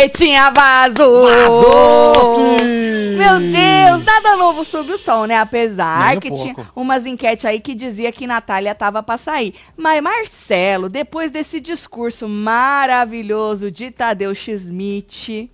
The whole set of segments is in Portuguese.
Vinhetinha vazou! Vazou! Meu Deus, nada novo sob o sol, né? Apesar Nem um que pouco. tinha umas enquetes aí que dizia que Natália tava pra sair. Mas Marcelo, depois desse discurso maravilhoso de Tadeu Schmidt,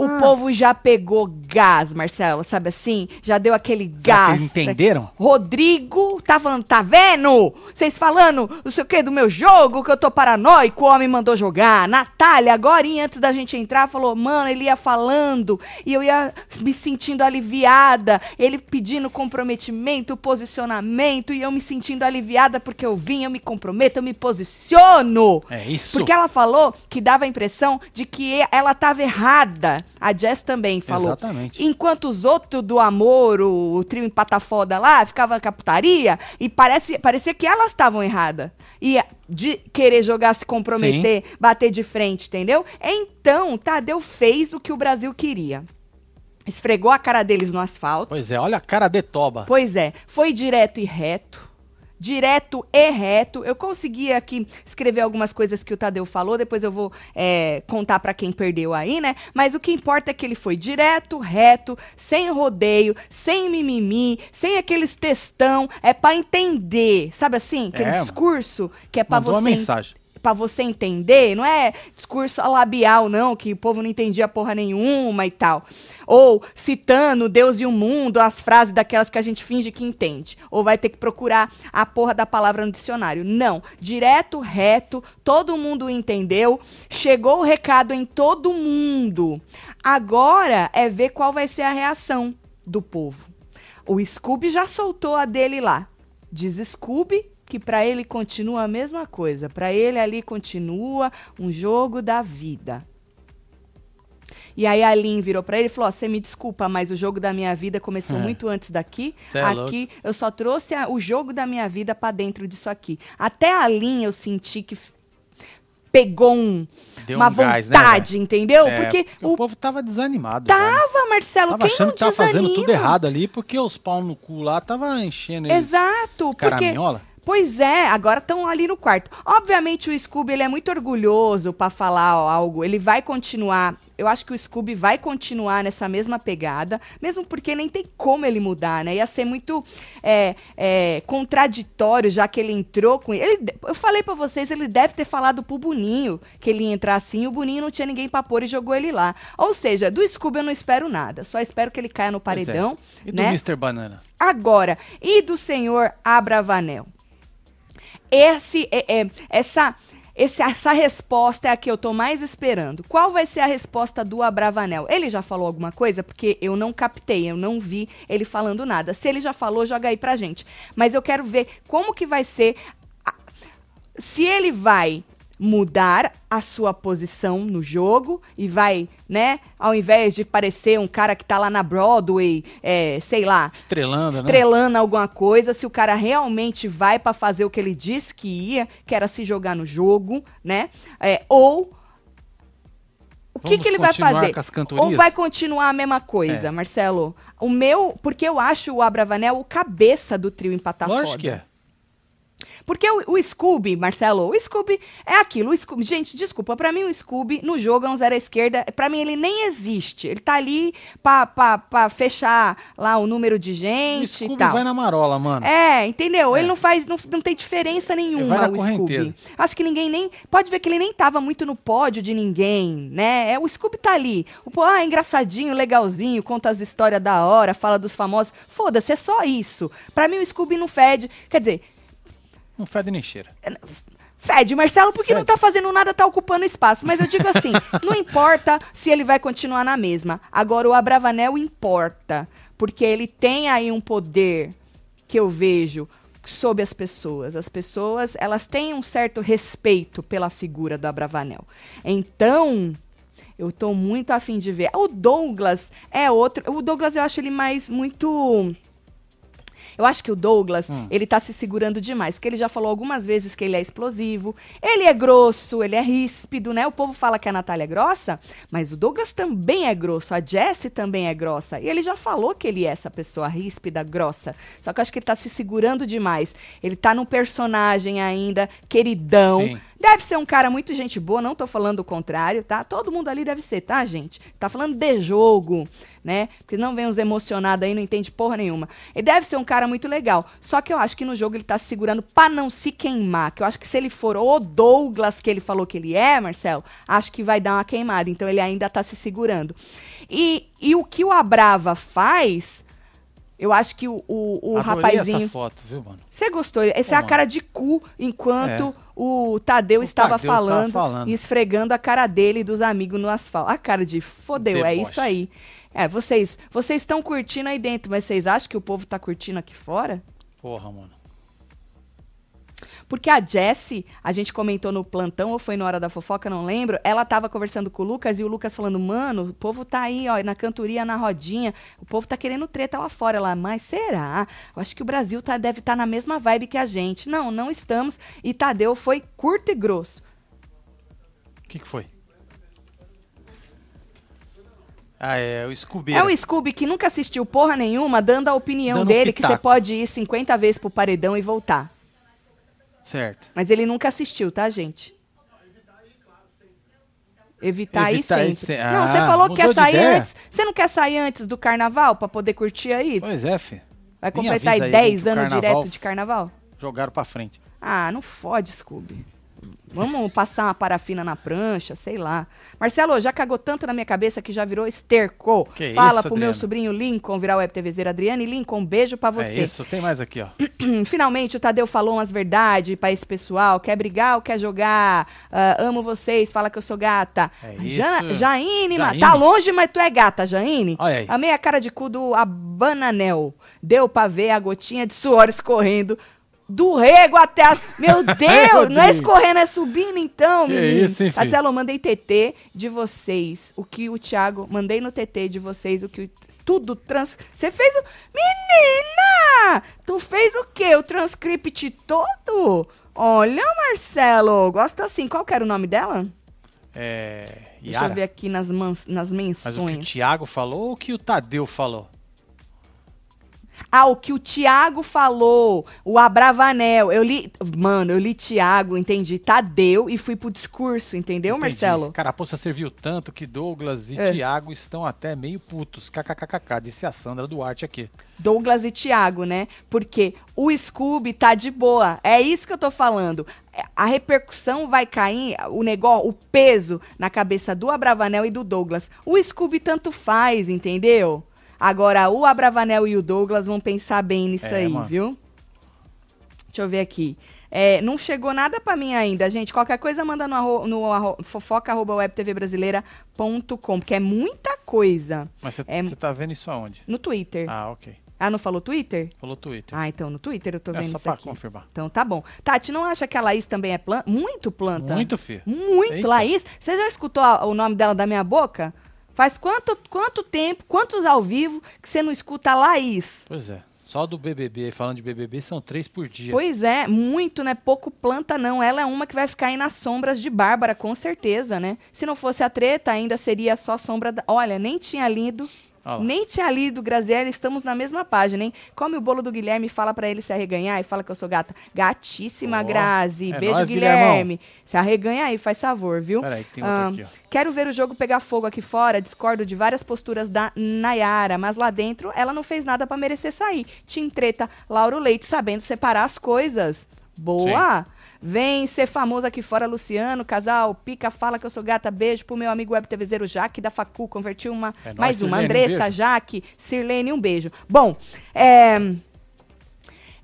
o Ah. povo já pegou gás, Marcelo, sabe assim? Já deu aquele Será gás. entenderam? Rodrigo tá falando, tá vendo? Vocês falando, não sei o que, do meu jogo, que eu tô paranoico, o homem mandou jogar. Natália, agora antes da gente entrar, falou, mano, ele ia falando e eu ia me sentindo aliviada. Ele pedindo comprometimento, posicionamento e eu me sentindo aliviada porque eu vim, eu me comprometo, eu me posiciono. É isso. Porque ela falou que dava a impressão de que ela estava errada. A Jess também falou. Exatamente. Enquanto os outros do amor, o, o trio empata foda lá, ficava com a putaria, e parece, parecia que elas estavam erradas. E de querer jogar, se comprometer, bater de frente, entendeu? Então, Tadeu fez o que o Brasil queria. Esfregou a cara deles no asfalto. Pois é, olha a cara de toba. Pois é, foi direto e reto. Direto e reto. Eu consegui aqui escrever algumas coisas que o Tadeu falou, depois eu vou é, contar pra quem perdeu aí, né? Mas o que importa é que ele foi direto, reto, sem rodeio, sem mimimi, sem aqueles textão. É pra entender, sabe assim? Aquele É, discurso que é pra Mandou uma você mensagem. Pra você entender, não é discurso labial, não, que o povo não entendia porra nenhuma e tal. Ou citando Deus e o mundo, as frases daquelas que a gente finge que entende. Ou vai ter que procurar a porra da palavra no dicionário. Não. Direto, reto, todo mundo entendeu. Chegou o recado em todo mundo. Agora é ver qual vai ser a reação do povo. O Scooby já soltou a dele lá. Diz Scooby que pra ele continua a mesma coisa. Pra ele ali continua um jogo da vida. E aí a Lin virou pra ele e falou: "Ó, você me desculpa, mas o jogo da minha vida começou É. muito antes daqui. Cê é aqui eu só trouxe a- o jogo da minha vida pra dentro disso aqui. Até a Lin eu senti que pegou um, uma um gás, né, vontade, entendeu? É, porque o... o povo tava desanimado. tava, Marcelo, Tava quem achando não que tava fazendo tudo desanima? errado ali, porque os pau no cu lá tava enchendo eles. Exato, porque. Pois é, agora estão ali no quarto. Obviamente o Scooby ele é muito orgulhoso pra falar algo. Ele vai continuar. Eu acho que o Scooby vai continuar nessa mesma pegada, mesmo porque nem tem como ele mudar, né? Ia ser muito é, é, contraditório, já que ele entrou com ele. Eu falei pra vocês, ele deve ter falado pro Boninho que ele ia entrar assim. E o Boninho não tinha ninguém pra pôr e jogou ele lá. Ou seja, do Scooby eu não espero nada. Só espero que ele caia no é. paredão, E do né? Mr. Banana? Agora, e do senhor Abravanel? Esse, é, é, essa, esse, essa resposta é a que eu tô mais esperando. Qual vai ser a resposta do Abravanel? Ele já falou alguma coisa? Porque eu não captei, eu não vi ele falando nada. Se ele já falou, joga aí pra gente. Mas eu quero ver como que vai ser. a- se ele vai mudar a sua posição no jogo e vai, né, ao invés de parecer um cara que tá lá na Broadway, é, sei lá, Estrelando, né? estrelando alguma coisa, se o cara realmente vai pra fazer o que ele disse que ia, que era se jogar no jogo, né? É, ou o que, que ele vai fazer? Ou vai continuar a mesma coisa, É. Marcelo? O meu, porque eu acho o Abravanel o cabeça do trio empatar Lógico foda. que é. Porque o, o Scooby, Marcelo, o Scooby é aquilo. O Scooby, gente, desculpa, pra mim o Scooby no jogo é um zero à esquerda. Pra mim ele nem existe. Ele tá ali pra, fechar lá o número de O gente e Scooby vai na marola, mano. É, entendeu? É. Ele não faz, não, não tem diferença nenhuma Ele o. Scooby. Acho que ninguém nem. Pode ver que ele nem tava muito no pódio de ninguém, né? É, o Scooby tá ali. O pô, ah, engraçadinho, legalzinho, conta as histórias da hora, fala dos famosos. Foda-se, é só isso. Pra mim o Scooby não fede. Quer dizer, Não fede nem cheira. Fede, Marcelo, porque não Fede. tá fazendo nada, tá ocupando espaço. Mas eu digo assim, não importa se ele vai continuar na mesma. Agora, o Abravanel importa, porque ele tem aí um poder que eu vejo sobre as pessoas. As pessoas, elas têm um certo respeito pela figura do Abravanel. Então, eu tô muito afim de ver. O Douglas é outro. O Douglas eu acho ele mais muito. Eu acho que o Douglas, Hum. ele tá se segurando demais, porque ele já falou algumas vezes que ele é explosivo, ele é grosso, ele é ríspido, né? O povo fala que a Natália é grossa, mas o Douglas também é grosso, a Jessie também é grossa. E ele já falou que ele é essa pessoa ríspida, grossa. Só que eu acho que ele tá se segurando demais. Ele tá num personagem ainda queridão, Sim. Deve ser um cara muito gente boa, não tô falando o contrário, tá? Todo mundo ali deve ser, tá, gente? Tá falando de jogo, né? Porque não vem uns emocionados aí, não entende porra nenhuma. Ele deve ser um cara muito legal. Só que eu acho que no jogo ele tá se segurando pra não se queimar. Que eu acho que se ele for o Douglas que ele falou que ele é, Marcelo, acho que vai dar uma queimada. Então ele ainda tá se segurando. E, e o que o Abrava faz. Eu acho que o, o, o Adorei rapazinho. essa foto, viu, mano? Você gostou? Essa Pô, é a cara de cu enquanto É. o Tadeu O estava Tadeu estava falando, falando. e esfregando a cara dele e dos amigos no asfalto. A cara de fodeu, é Deboche. isso aí. É, vocês vocês estão curtindo aí dentro, mas vocês acham que o povo tá curtindo aqui fora? Porra, mano. Porque a Jessie, a gente comentou no plantão, ou foi na hora da fofoca, não lembro. Ela tava conversando com o Lucas e o Lucas falando: Mano, o povo tá aí, ó, na cantoria, na rodinha. O povo tá querendo treta lá fora. Ela, mas será? Eu acho que o Brasil tá, deve estar na mesma vibe que a gente. Não, não estamos. E Tadeu foi curto e grosso. O que, que foi? Ah, é o Scooby. É o Scooby que nunca assistiu porra nenhuma, dando a opinião Dando dele que você pitaco. pode ir 50 vezes pro paredão e voltar. Certo. Mas ele nunca assistiu, tá, gente? Evitar aí Evitar aí sempre. se- não, você Ah, falou que quer sair ideia? antes. Você não quer sair antes do carnaval pra poder curtir aí? Pois é, fi. Vai completar aí avisa aí 10 que o anos direto de carnaval? Jogaram pra frente. Ah, não fode, Scooby. Vamos passar uma parafina na prancha, sei lá. Marcelo, já cagou tanto na minha cabeça que já virou esterco. Que Fala isso, pro meu Adriana? sobrinho Lincoln virar web TVzeiro. Adriane Lincoln, um beijo pra você. É isso, tem mais aqui, ó. Finalmente o Tadeu falou umas verdades pra esse pessoal. Quer brigar ou quer jogar? Ah, amo vocês, fala que eu sou gata. É isso. Ja Jaine, Jaine. tá longe, mas tu é gata, Jaine. Olha aí. Amei a cara de cu do Abananel. Deu pra ver a gotinha de suor escorrendo. Do rego até a... Meu Deus, não é escorrendo, é subindo então, Que menino. isso, filho? Marcelo, mandei TT de vocês. O que o Thiago... Mandei no TT de vocês o que o... Tudo trans... Você fez o... Menina! Tu fez o quê? O transcript todo? Olha, Marcelo, gosto assim. Qual que era o nome dela? É. Deixa Yara. eu ver aqui nas, mans... nas menções. Mas o que o Thiago falou ou o que o Tadeu falou? Ah, o que o Tiago falou, o Abravanel. Eu li, mano, eu li Tiago, entendi, Tadeu e fui pro discurso, entendeu, Entendi. Marcelo? Carapuça serviu tanto que Douglas e É. Thiago estão até meio putos. KKKK, disse a Sandra Duarte aqui. Douglas e Tiago, né? Porque o Scooby tá de boa. É isso que eu tô falando. A repercussão vai cair, o negócio, o peso na cabeça do Abravanel e do Douglas. O Scooby tanto faz, entendeu? Agora, o Abravanel e o Douglas vão pensar bem nisso É, aí, mano. viu? Deixa eu ver aqui. É, não chegou nada pra mim ainda, gente. Qualquer coisa manda no, no arro, fofoca.webtvbrasileira.com, porque é muita coisa. Mas você É- tá vendo isso aonde? No Twitter. Ah, ok. Ah, não falou Twitter? Falou Twitter. Ah, então no Twitter eu tô é vendo só isso pra aqui. confirmar. Então tá bom. Tati, não acha que a Laís também é planta? Muito planta. Muito, filho. Muito, Eita. Laís. Você já escutou a- o nome dela da minha boca? Faz quanto, quanto tempo, quantos ao vivo que você não escuta a Laís? Pois é. Só do BBB, falando de BBB, são três por dia. Pois é, muito, né? Pouco planta, não. Ela é uma que vai ficar aí nas sombras de Bárbara, com certeza, né? Se não fosse a treta, ainda seria só sombra da. Olha, nem tinha lido. Nem tinha lido, Graziella, estamos na mesma página, hein? Come o bolo do Guilherme, fala pra ele se arreganhar e fala que eu sou gata. Gatíssima, Ó, Grazi. é Beijo, nóis, Guilherme. Se arreganha aí, faz favor, viu? Peraí, tem outro Ah, aqui, ó. Quero ver o jogo pegar fogo aqui fora. Discordo de várias posturas da Nayara, mas lá dentro ela não fez nada pra merecer sair. Tim Treta, Lauro Leite, sabendo separar as coisas. Boa! Vem ser famoso aqui fora, Luciano. Casal, pica, fala que eu sou gata. Beijo pro meu amigo web TVzeiro Jaque da Facu. Convertiu uma. É nóis, mais uma. Sirlene, um Andressa, beijo. Jaque, Sirlene, um beijo. Bom, é.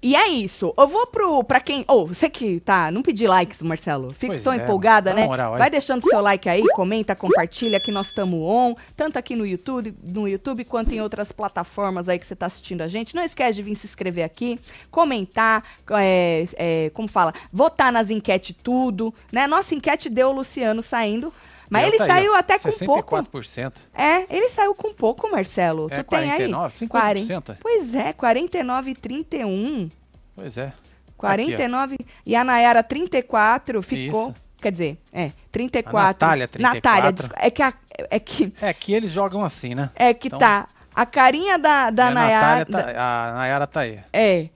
E é isso. Eu vou pro. Pra quem. Ou, você que tá. Não pedi likes, Marcelo. Fico Pois tão é, empolgada, né? moral aí. Vai deixando seu like aí, comenta, compartilha que nós estamos on, tanto aqui no YouTube, no YouTube quanto em outras plataformas aí que você está assistindo a gente. Não esquece de vir se inscrever aqui, comentar, é, é, como fala, votar nas enquetes tudo, né? Nossa enquete deu o Luciano saindo, mas E ele tá aí, saiu ó, até com pouco. 64%. É, ele saiu com pouco, Marcelo. É tu tem aí? 49, 50%. 40. Pois é, 49 e 31. Pois é. 49 e a Nayara 34 ficou. Isso. Quer dizer, é, 34. A Natália, 34. Natália, é que a- é que É que eles jogam assim, né? é que Então- tá a carinha da da a Nayara tá, a Nayara tá aí. é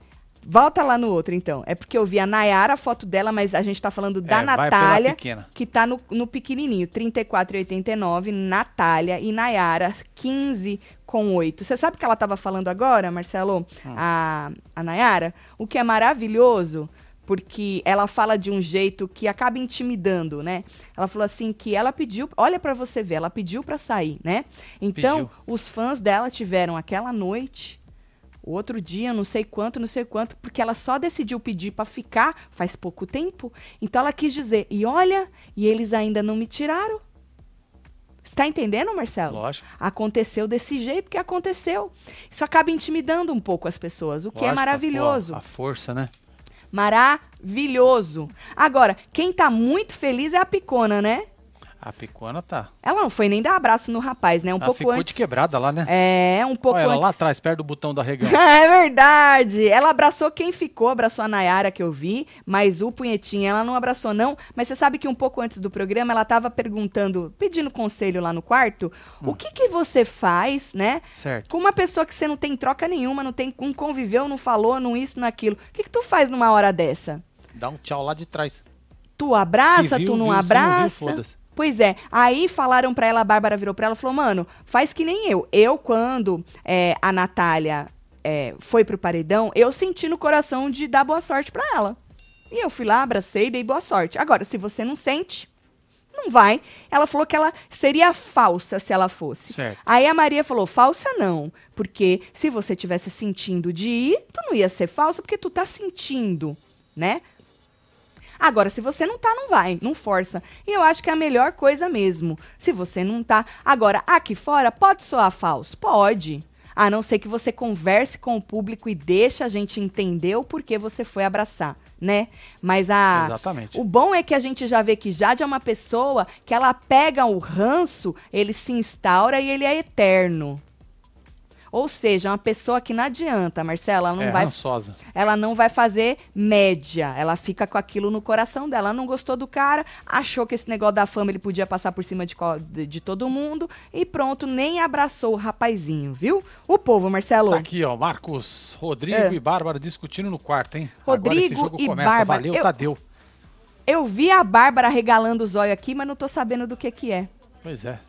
Volta lá no outro, então. É porque eu vi a Nayara, a foto dela, mas a gente tá falando da É, Natália, que tá no, no pequenininho. 34,89, Natália e Nayara, 15 com 8. Você sabe o que ela tava falando agora, Marcelo? Hum. A, a Nayara? O que é maravilhoso, porque ela fala de um jeito que acaba intimidando, né? Ela falou assim que ela pediu, olha pra você ver, ela pediu pra sair, né? Então, Pediu. os fãs dela tiveram aquela noite outro dia, não sei quanto, não sei quanto, porque ela só decidiu pedir pra ficar faz pouco tempo. Então ela quis dizer, e olha, e eles ainda não me tiraram. Você tá entendendo, Marcelo? Lógico. Aconteceu desse jeito que aconteceu. Isso acaba intimidando um pouco as pessoas, o que é Lógico, maravilhoso. pô, a força, né? Maravilhoso. Agora, quem tá muito feliz é a Picona, né? A picona tá. Ela não foi nem dar abraço no rapaz, né? Um ela pouco ficou antes. de quebrada lá, né? É, um pouco Olha ela antes. lá atrás, perto do botão do arregão. É verdade. Ela abraçou quem ficou, abraçou a Nayara que eu vi, mas o punhetinha ela não abraçou não. Mas você sabe que um pouco antes do programa ela tava perguntando, pedindo conselho lá no quarto, Hum. o que que você faz, né? certo. Com uma pessoa que você não tem troca nenhuma, não tem, não conviveu, não falou, não isso, não aquilo. O que que tu faz numa hora dessa? Dá um tchau lá de trás. Tu abraça, viu, tu não viu, se não viu, abraça? Pois é, aí falaram pra ela, a Bárbara virou pra ela e falou, mano, faz que nem eu. Eu, quando é, a Natália é, foi pro paredão, eu senti no coração de dar boa sorte pra ela. E eu fui lá, abracei e dei boa sorte. Agora, se você não sente, não vai. Ela falou que ela seria falsa se ela fosse. Certo. Aí a Maria falou, falsa não, porque se você tivesse sentindo de ir, tu não ia ser falsa, porque tu tá sentindo, né? Agora, se você não tá, não vai, não força. E eu acho que é a melhor coisa mesmo. Se você não tá. Agora, aqui fora, pode soar falso? Pode. A não ser que você converse com o público e deixe a gente entender o porquê você foi abraçar, né? Mas a. Exatamente. O bom é que a gente já vê que Jade é uma pessoa que ela pega o ranço, ele se instaura e ele é eterno. Ou seja, uma pessoa que não adianta, Marcela, ela não é vai rançosa. ela não vai fazer média. Ela fica com aquilo no coração dela. Ela não gostou do cara, achou que esse negócio da fama ele podia passar por cima de, de, de todo mundo e pronto, nem abraçou o rapazinho, viu? O povo, Marcelo. Tá aqui, ó, Marcos, Rodrigo É. e Bárbara discutindo no quarto, hein? Rodrigo jogo e começa. Bárbara. Valeu, Eu- Tadeu. Eu vi a Bárbara regalando o zóio aqui, mas não tô sabendo do que que é. Pois é.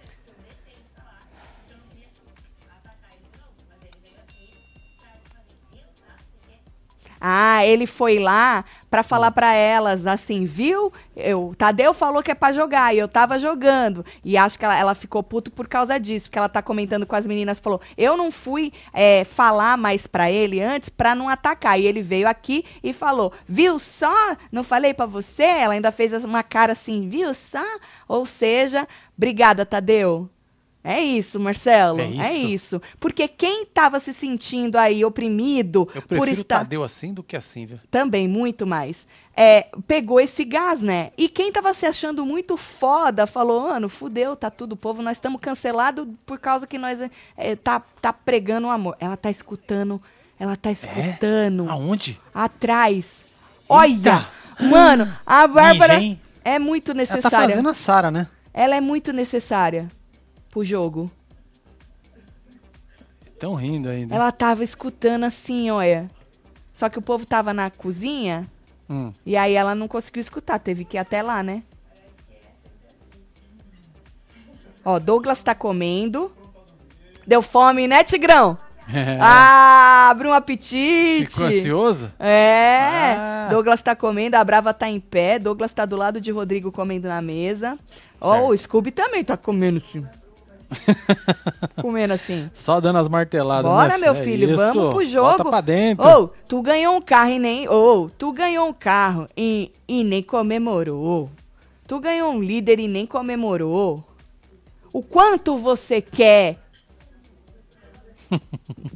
Ah, ele foi lá pra falar pra elas assim, viu? Eu, Tadeu falou que é pra jogar e eu tava jogando. E acho que ela, ela ficou puto por causa disso, porque ela tá comentando com as meninas, falou: "Eu não fui é, falar mais pra ele antes pra não atacar". E ele veio aqui e falou: "Viu só? Não falei pra você?". Ela ainda fez uma cara assim: "Viu só?". Ou seja, obrigada, Tadeu. É isso, Marcelo. É É isso. isso. Porque quem tava se sentindo aí oprimido Eu por prefiro o estar Tadeu assim do que assim, viu? também, muito mais. É, pegou esse gás, né? E quem tava se achando muito foda falou, mano, fudeu, tá tudo, povo, nós estamos cancelados por causa que nós é, tá, tá pregando o amor. Ela tá escutando, ela tá escutando. Aonde? Atrás. Olha! Mano, a Bárbara Ninja, é muito Ela necessária. tá fazendo a Sara, né? Ela é muito necessária pro jogo. Tão rindo ainda. Ela tava escutando assim, olha. Só que o povo tava na cozinha Hum. E aí ela não conseguiu escutar, teve que ir até lá, né? Ó, Douglas tá comendo. Deu fome, né, Tigrão? Ah, abre um apetite. Ficou ansioso? É. Ah. Douglas tá comendo, a Brava tá em pé. Douglas tá do lado de Rodrigo comendo na mesa. Ó, Certo. o Scooby também tá comendo assim. comendo assim. Só dando as marteladas, Bora, né, meu É filho, isso. vamos pro jogo. Bota pra dentro. Ô, tu ganhou um carro e nem. Ô, tu ganhou um carro e, e nem comemorou. Tu ganhou um líder e nem comemorou. O quanto você quer?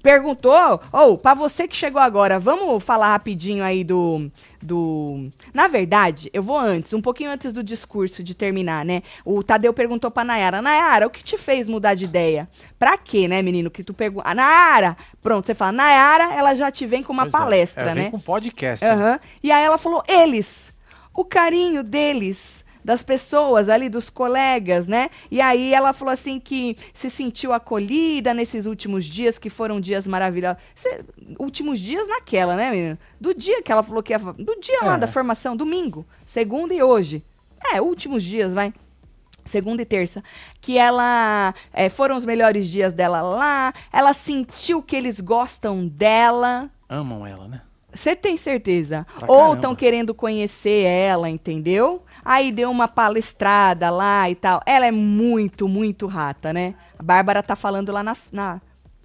Perguntou? Ou, pra você que chegou agora, vamos falar rapidinho aí do. do. Na verdade, eu vou antes, um pouquinho antes do discurso de terminar, né? O Tadeu perguntou pra Nayara: Nayara, o que te fez mudar de ideia? Pra quê, né, menino? Que tu pergunta. Ah, Nayara! Pronto, você fala, Nayara, ela já te vem com uma Pois é. palestra, É, vem né? com podcast. Aham. E aí ela falou, eles. O carinho deles das pessoas ali, dos colegas, né? E aí ela falou assim que se sentiu acolhida nesses últimos dias, que foram dias maravilhosos. Cê- últimos dias naquela, né, menina? Do dia que ela falou que ia. Do dia lá É. da formação, domingo, segunda e hoje. É, últimos dias, vai. Segunda e terça. Que ela. é, foram os melhores dias dela lá. Ela sentiu que eles gostam dela. Amam ela, né? Você tem certeza? Pra Ou estão querendo conhecer ela, entendeu? Aí deu uma palestrada lá e tal. Ela é muito, muito rata, né? A Bárbara tá falando lá na. na-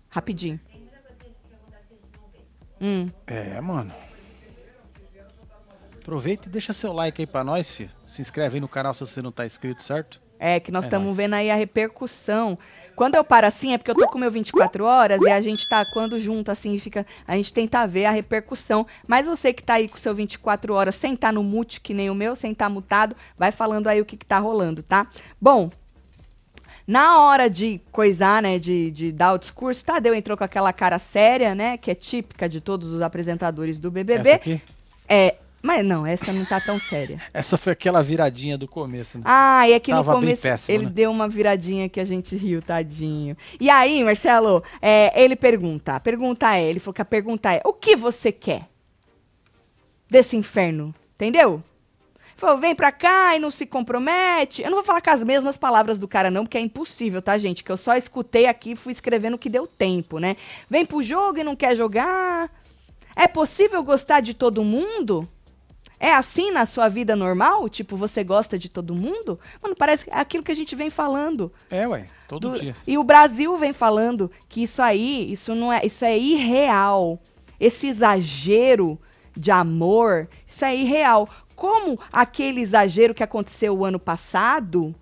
Rapidinho. Hum. É, mano. Aproveita e deixa seu like aí pra nós, filho. Se inscreve aí no canal se você não tá inscrito, certo? É, que nós É estamos nóis. vendo aí a repercussão. Quando eu paro assim, é porque eu tô com meu 24 horas e a gente tá, quando junta assim, fica. A gente tenta ver a repercussão. Mas você que tá aí com seu 24 horas sem estar no mute, que nem o meu, sem estar mutado, vai falando aí o que, que tá rolando, tá? Bom. Na hora de coisar, né, de, de dar o discurso, Tadeu entrou com aquela cara séria, né, que é típica de todos os apresentadores do BBB. Essa aqui? É, mas não, essa não tá tão séria. Essa foi aquela viradinha do começo, né? Ah, e aqui Tava no começo péssimo, ele né? deu uma viradinha que a gente riu, tadinho. E aí, Marcelo, é, ele pergunta, a pergunta é, ele falou que a pergunta é, o que você quer desse inferno? Entendeu? Falou, vem pra cá e não se compromete. Eu não vou falar com as mesmas palavras do cara, não, porque é impossível, tá, gente? Que eu só escutei aqui e fui escrevendo o que deu tempo, né? Vem pro jogo e não quer jogar. É possível gostar de todo mundo? É assim na sua vida normal? Tipo, você gosta de todo mundo? Mano, parece que é aquilo que a gente vem falando. É, ué. Todo Do- dia. E o Brasil vem falando que isso aí, isso não é, isso é irreal. Esse exagero de amor, isso é irreal. Como aquele exagero que aconteceu o ano passado,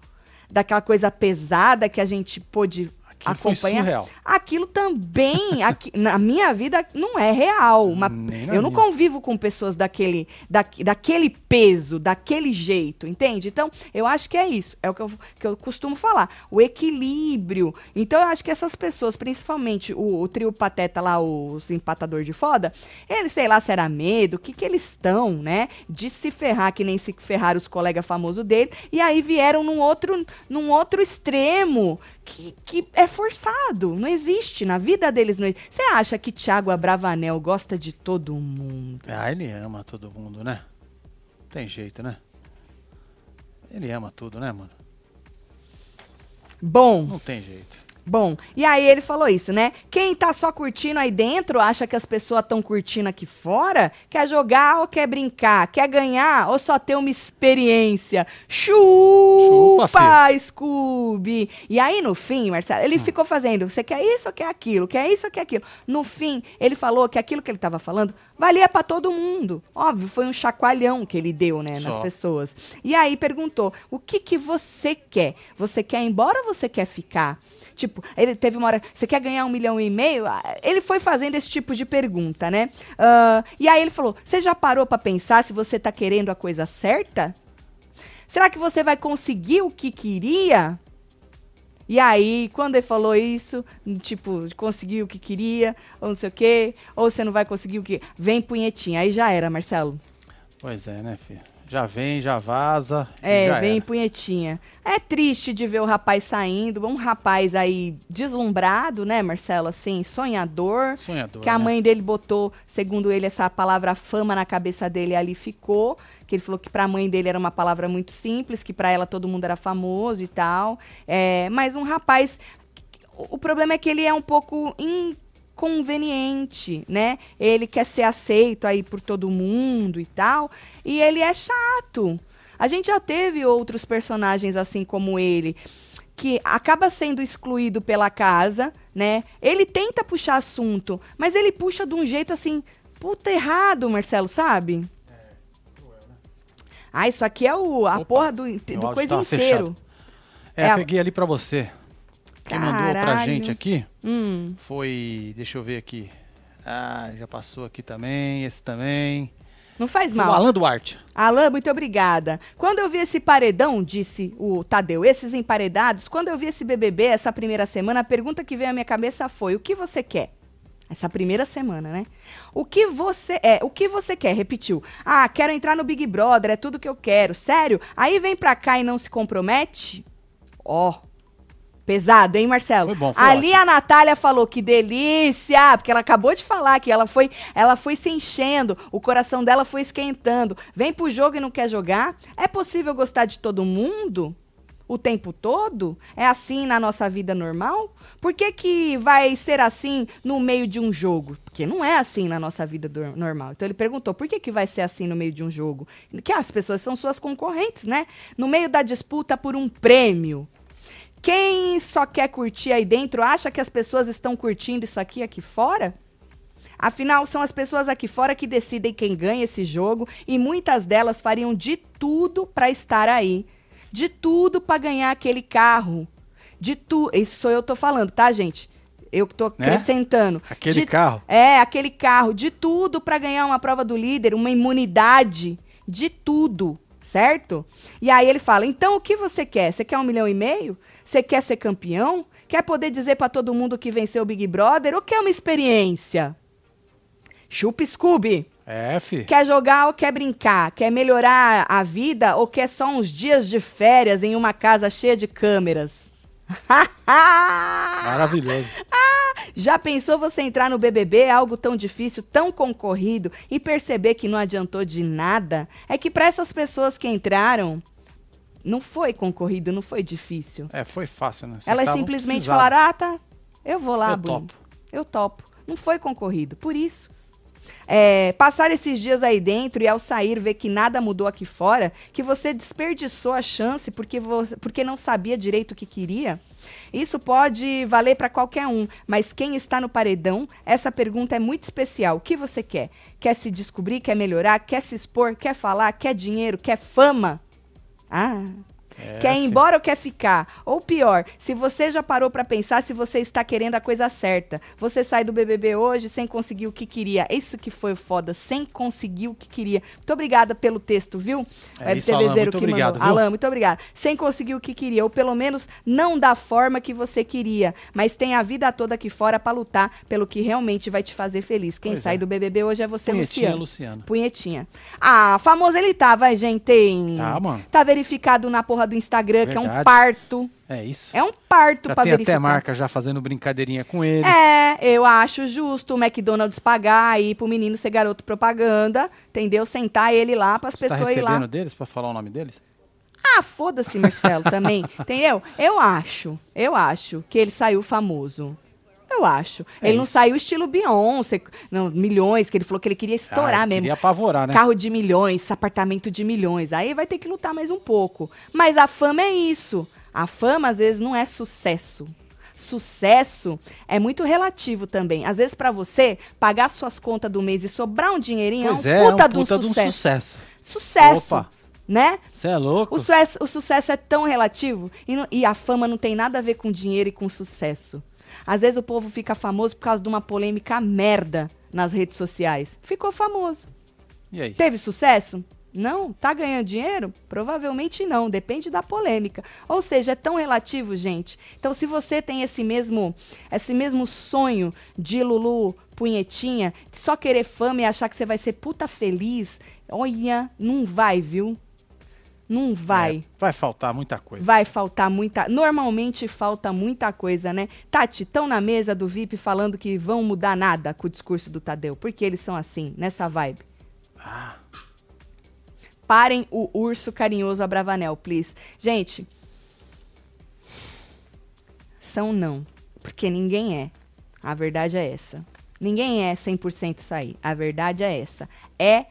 daquela coisa pesada que a gente pôde Aquilo foi acompanhar. surreal. Aquilo também, aqui- na minha vida, não é real. Uma- eu não minha. convivo com pessoas daquele, da, daquele peso, daquele jeito, entende? Então, eu acho que é isso. É o que eu, que eu costumo falar. O equilíbrio. Então, eu acho que essas pessoas, principalmente o, o trio pateta lá, os empatador de foda, eles, sei lá, se era medo, o que que eles estão, né? De se ferrar, que nem se ferraram os colegas famosos dele, e aí vieram num outro, num outro extremo, que, que é forçado. Não existe. Na vida deles não existe. Você acha que Thiago Abravanel gosta de todo mundo? Ah, ele ama todo mundo, né? Tem jeito, né? Ele ama tudo, né, mano? Bom, Não tem jeito. Bom. E aí ele falou isso, né? Quem tá só curtindo aí dentro, acha que as pessoas estão curtindo aqui fora, quer jogar ou quer brincar, quer ganhar ou só ter uma experiência. Chupa, Chupa, Scooby! E aí no fim, Marcelo, ele ficou fazendo, você quer isso ou quer aquilo? Quer isso ou quer aquilo? No fim, ele falou que aquilo que ele tava falando valia pra todo mundo. Óbvio, foi um chacoalhão que ele deu, né, nas Só. pessoas. E aí perguntou: "O que que você quer? Você quer ir embora ou você quer ficar?" Tipo, ele teve uma hora, você quer ganhar um milhão e meio? Ah, Ele foi fazendo esse tipo de pergunta, né? Ah, e aí ele falou: você já parou pra pensar se você tá querendo a coisa certa? Será que você vai conseguir o que queria? E aí, quando ele falou isso, tipo, conseguiu o que queria, ou não sei o quê, ou você não vai conseguir o que. Vem punhetinha. Aí já era, Marcelo. Pois é, né, filho? Já vem, já vaza. É, já vem era. punhetinha. É triste de ver o rapaz saindo, um rapaz aí deslumbrado, né, Marcelo? Assim, sonhador. Sonhador. Que a né? mãe dele botou, segundo ele, essa palavra fama na cabeça dele e ali ficou. Que ele falou que pra mãe dele era uma palavra muito simples, que pra ela todo mundo era famoso e tal. É, mas um rapaz. O o problema é que ele é um pouco inconveniente, né? Ele quer ser aceito aí por todo mundo e tal. E ele é chato. A gente já teve outros personagens assim como ele que acaba sendo excluído pela casa, né? Ele tenta puxar assunto, mas ele puxa de um jeito assim, puta errado, Marcelo, sabe? Ah, isso aqui é o, a Opa, porra do, do coisa tava inteiro. É, É a- peguei ali pra você. Quem mandou pra Caralho. gente aqui Hum, foi. Deixa eu ver aqui. Ah, já passou aqui também. Esse também. não faz Foi o mal. Alan Duarte. Alan, muito obrigada. Quando eu vi esse paredão, disse o Tadeu, esses emparedados, quando eu vi esse BBB essa primeira semana, a pergunta que veio à minha cabeça foi: o que você quer? Essa primeira semana, né? O que você é? O que você quer? Repetiu. Ah, quero entrar no Big Brother, é tudo que eu quero. Sério? Aí vem pra cá e não se compromete? Ó. Pesado, hein, Marcelo? Foi bom, foi Ali ótimo. a Natália falou que delícia, porque ela acabou de falar que ela foi, ela foi se enchendo, o coração dela foi esquentando. Vem pro jogo e não quer jogar? É possível gostar de todo mundo? O tempo todo? É assim na nossa vida normal? Por que, que vai ser assim no meio de um jogo? Porque não é assim na nossa vida normal. Então ele perguntou, por que, que vai ser assim no meio de um jogo? Que as pessoas são suas concorrentes, né? No meio da disputa por um prêmio. Quem só quer curtir aí dentro acha que as pessoas estão curtindo isso aqui aqui fora? Afinal, são as pessoas aqui fora que decidem quem ganha esse jogo e muitas delas fariam de tudo para estar aí. De tudo para ganhar aquele carro. De tudo. Isso sou eu tô falando, tá, gente? Eu que tô Né? acrescentando. Aquele De- carro. É, aquele carro. De tudo para ganhar uma prova do líder, uma imunidade. De tudo, certo? E aí ele fala: então o que você quer? Você quer um milhão e meio? Você quer ser campeão? Quer poder dizer para todo mundo que venceu o Big Brother? Ou quer uma experiência? Chupa Scooby. É, fi. Quer jogar ou quer brincar? Quer melhorar a vida ou quer só uns dias de férias em uma casa cheia de câmeras? Maravilhoso. Já pensou você entrar no BBB, algo tão difícil, tão concorrido, e perceber que não adiantou de nada? É que para essas pessoas que entraram, não foi concorrido, não foi difícil. É, foi fácil, né? Vocês Elas simplesmente precisados. falaram: ah, tá, eu vou lá, Eu Bruno. topo. Eu topo. Não foi concorrido, por isso. É, passar esses dias aí dentro e ao sair ver que nada mudou aqui fora, que você desperdiçou a chance porque, você, porque não sabia direito o que queria. Isso pode valer para qualquer um, mas quem está no paredão, essa pergunta é muito especial. O que você quer? Quer se descobrir, quer melhorar, quer se expor, quer falar, quer dinheiro, quer fama? Ah, É, quer ir embora ou quer ficar? Ou pior, se você já parou pra pensar se você está querendo a coisa certa. Você sai do BBB hoje sem conseguir o que queria. Isso que foi foda, sem conseguir o que queria. Muito obrigada pelo texto, viu? É isso, Alan, muito obrigado, viu? Alan, muito obrigada. Sem conseguir o que queria, ou pelo menos não da forma que você queria, mas tem a vida toda aqui fora pra lutar pelo que realmente vai te fazer feliz. Quem Pois sai é. do BBB hoje é você, Punhetinha, Luciano. Luciano. Punhetinha. Ah, famoso ele tá, vai, gente. Tá, mano. Tá verificado na porra do Instagram, que é um Verdade. parto. É isso. É um parto Já pra tem verificar. até marca já fazendo brincadeirinha com ele. É, eu acho justo o McDonald's pagar aí pro menino ser garoto propaganda, entendeu? Sentar ele lá pras Você tá pessoas ir lá. deles pra falar o nome deles? Ah, foda-se, Marcelo, também. Entendeu? Eu acho, eu acho que ele saiu famoso. Eu acho. É ele não isso. saiu estilo Beyoncé, não, milhões, que ele falou que ele queria estourar Ah, mesmo. Queria apavorar, né? Carro de milhões, apartamento de milhões. Aí vai ter que lutar mais um pouco. Mas a fama é isso. A fama, às vezes, não é sucesso. Sucesso é muito relativo também. Às vezes, pra você, pagar suas contas do mês e sobrar um dinheirinho Pois é é, um puta, é um de um puta de um sucesso. sucesso. Sucesso. Opa. Né? Você é louco? O sucesso, o sucesso é tão relativo e, não- e a fama não tem nada a ver com dinheiro e com sucesso. Às vezes o povo fica famoso por causa de uma polêmica merda nas redes sociais. Ficou famoso. E aí? Teve sucesso? Não. Tá ganhando dinheiro? Provavelmente não. Depende da polêmica. Ou seja, é tão relativo, gente. Então, se você tem esse mesmo, esse mesmo sonho de Lulu punhetinha, de só querer fama e achar que você vai ser puta feliz, olha, não vai, viu? Não vai. É, vai faltar muita coisa. Vai faltar muita. Normalmente falta muita coisa, né? Tati, estão na mesa do VIP falando que vão mudar nada com o discurso do Tadeu. Porque eles são assim, nessa vibe. Ah, Parem o urso carinhoso a Bravanel, please. Gente, são não. Porque ninguém é. A verdade é essa. Ninguém é 100% sair. A verdade é essa. É.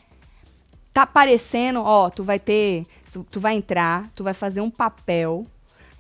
Tá parecendo, ó, tu vai ter. Tu vai entrar, tu vai fazer um papel.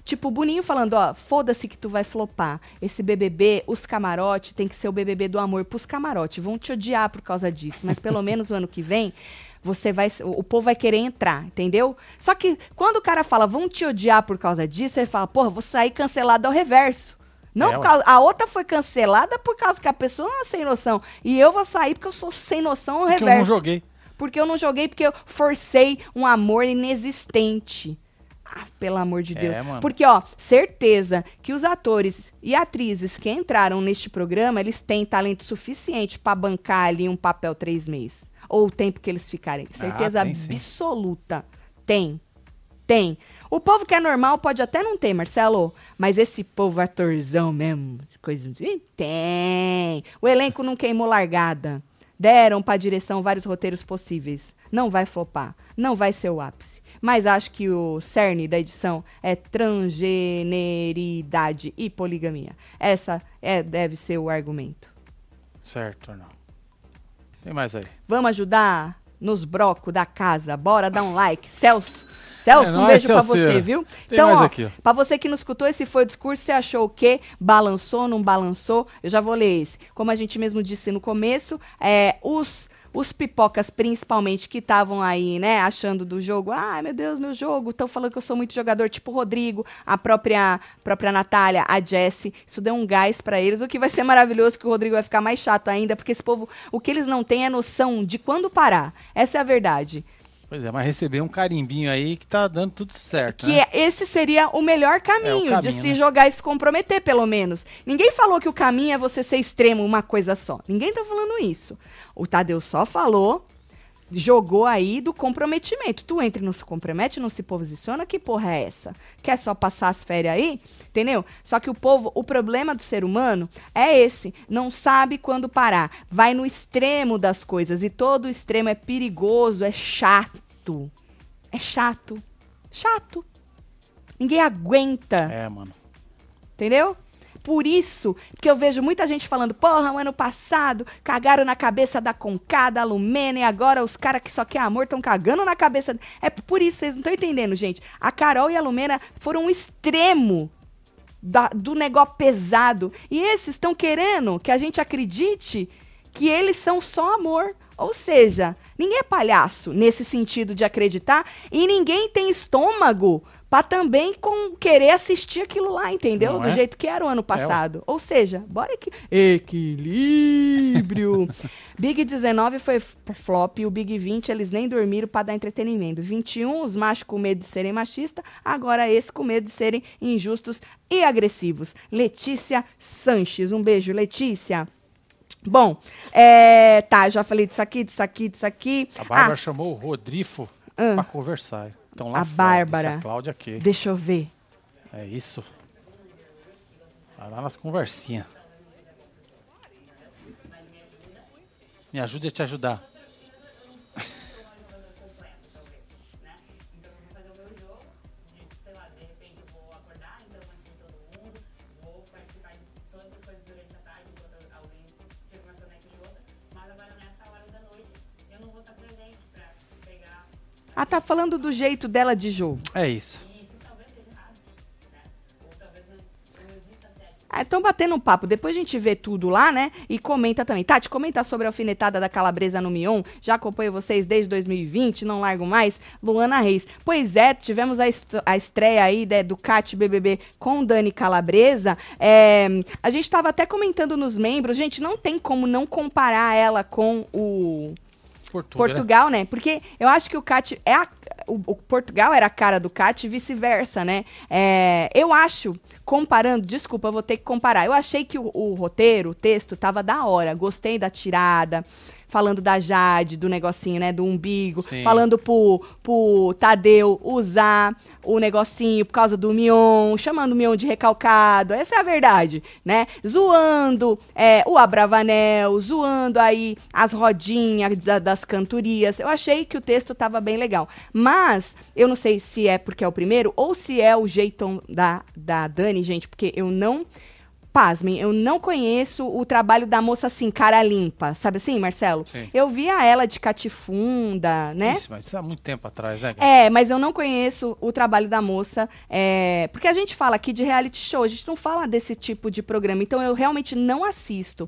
Tipo, o Boninho falando, ó, foda-se que tu vai flopar. Esse BBB, os camarote, tem que ser o BBB do amor pros camarote. Vão te odiar por causa disso. Mas pelo menos o ano que vem, você vai. O povo vai querer entrar, entendeu? Só que quando o cara fala, vão te odiar por causa disso, ele fala, porra, vou sair cancelado ao reverso. Não É, causa, a outra foi cancelada por causa que a pessoa é sem noção. E eu vou sair porque eu sou sem noção ao porque eu reverso. não joguei. Porque eu não joguei, porque eu forcei um amor inexistente. Ah, pelo amor de É, Deus. mano. Porque, ó, certeza que os atores e atrizes que entraram neste programa, eles têm talento suficiente pra bancar ali um papel três meses. Ou o tempo que eles ficarem. Certeza Ah, tem sim. absoluta. Tem. Tem. O povo que é normal pode até não ter, Marcelo. Mas esse povo atorzão mesmo, coisa assim, tem. O elenco não queimou largada. Deram pra direção vários roteiros possíveis. Não vai flopar. Não vai ser o ápice. Mas acho que o cerne da edição é transgeneridade e poligamia. Essa é, deve ser o argumento. Certo, não. Tem mais aí. Vamos ajudar nos brocos da casa. Bora dar um like. Celso. Celso, É um beijo pra Celceira. você, viu? Tem então, pra você que não escutou, esse foi o discurso, você achou o quê? Balançou, não balançou? Eu já vou ler esse. Como a gente mesmo disse no começo, é, os, os pipocas, principalmente, que estavam aí, né, achando do jogo, ai, meu Deus, meu jogo, estão falando que eu sou muito jogador, tipo o Rodrigo, a própria, própria Natália, a Jessie, isso deu um gás pra eles, o que vai ser maravilhoso, que o Rodrigo vai ficar mais chato ainda, porque esse povo, o que eles não têm é noção de quando parar. Essa é a verdade. Pois é, mas receber um carimbinho aí que tá dando tudo certo, Que né? é- esse seria o melhor caminho, É o de caminho, se né? jogar e se comprometer, pelo menos. Ninguém falou que o caminho é você ser extremo, uma coisa só. Ninguém tá falando isso. O Tadeu só falou, jogou aí do comprometimento. Tu entra e não se compromete, não se posiciona, que porra é essa? Quer só passar as férias aí? Entendeu? Só que o povo, o problema do ser humano é esse. Não sabe quando parar. Vai no extremo das coisas. E todo extremo é perigoso, é chato. É chato. Chato. Ninguém aguenta. É, mano. Entendeu? Por isso que eu vejo muita gente falando, porra, o ano passado cagaram na cabeça da Conká, da Lumena, e agora os caras que só quer amor estão cagando na cabeça. É por isso, vocês não estão entendendo, gente. A Carol e a Lumena foram um extremo da- do negócio pesado. E esses estão querendo que a gente acredite que eles são só amor. Ou seja, ninguém é palhaço nesse sentido de acreditar e ninguém tem estômago pra também com querer assistir aquilo lá, entendeu? Não Do é? jeito que era o ano passado. Ou seja, bora que equilíbrio. Big 19 foi flop e o Big 20 eles nem dormiram pra dar entretenimento. 21 os machos com medo de serem machistas, agora esse com medo de serem injustos e agressivos. Letícia Sanches, um beijo, Letícia. Bom, é, tá, já falei disso aqui, disso aqui, disso aqui. A Bárbara Ah, chamou o Rodrifo Ah. pra conversar. Então lá A fora, Bárbara. A Cláudia aqui. deixa eu ver. É isso. Vai lá nas conversinhas. Me ajude a te ajudar. Ah, tá falando do jeito dela de jogo. É isso. isso, talvez seja errado? Ou talvez não, não exista certo. Ah, então batendo um papo, depois a gente vê tudo lá, né? E comenta também. Tati, comenta sobre a alfinetada da calabresa no Mion. Já acompanho vocês desde 2020, não largo mais. Luana Reis. Pois é, tivemos a, est- a estreia aí né, do CAT BBB com Dani Calabresa. É, a gente tava até comentando nos membros, gente, não tem como não comparar ela com o... Portugal. né? Portugal, né? Porque eu acho que o Cat é a- o, o Portugal era a cara do Cat e vice-versa, né? É, eu acho, comparando, desculpa, vou ter que comparar. Eu achei que o, o roteiro, o texto, tava da hora. Gostei da tirada. Falando da Jade, do negocinho, né? Do umbigo. Sim. Falando pro, pro Tadeu usar o negocinho por causa do Mion. Chamando o Mion de recalcado. Essa é a verdade, né? Zoando é, o Abravanel. Zoando aí as rodinhas da- das cantorias. Eu achei que o texto tava bem legal. Mas, eu não sei se é porque é o primeiro ou se é o jeitão da, da Dani, gente. Porque eu não... Pasmem, eu não conheço o trabalho da moça assim, cara limpa. Sabe assim, Marcelo? Sim. Eu via ela de catifunda, né? Isso, mas isso há muito tempo atrás, né? É, mas eu não conheço o trabalho da moça. é, porque a gente fala aqui de reality show, a gente não fala desse tipo de programa. Então eu realmente não assisto.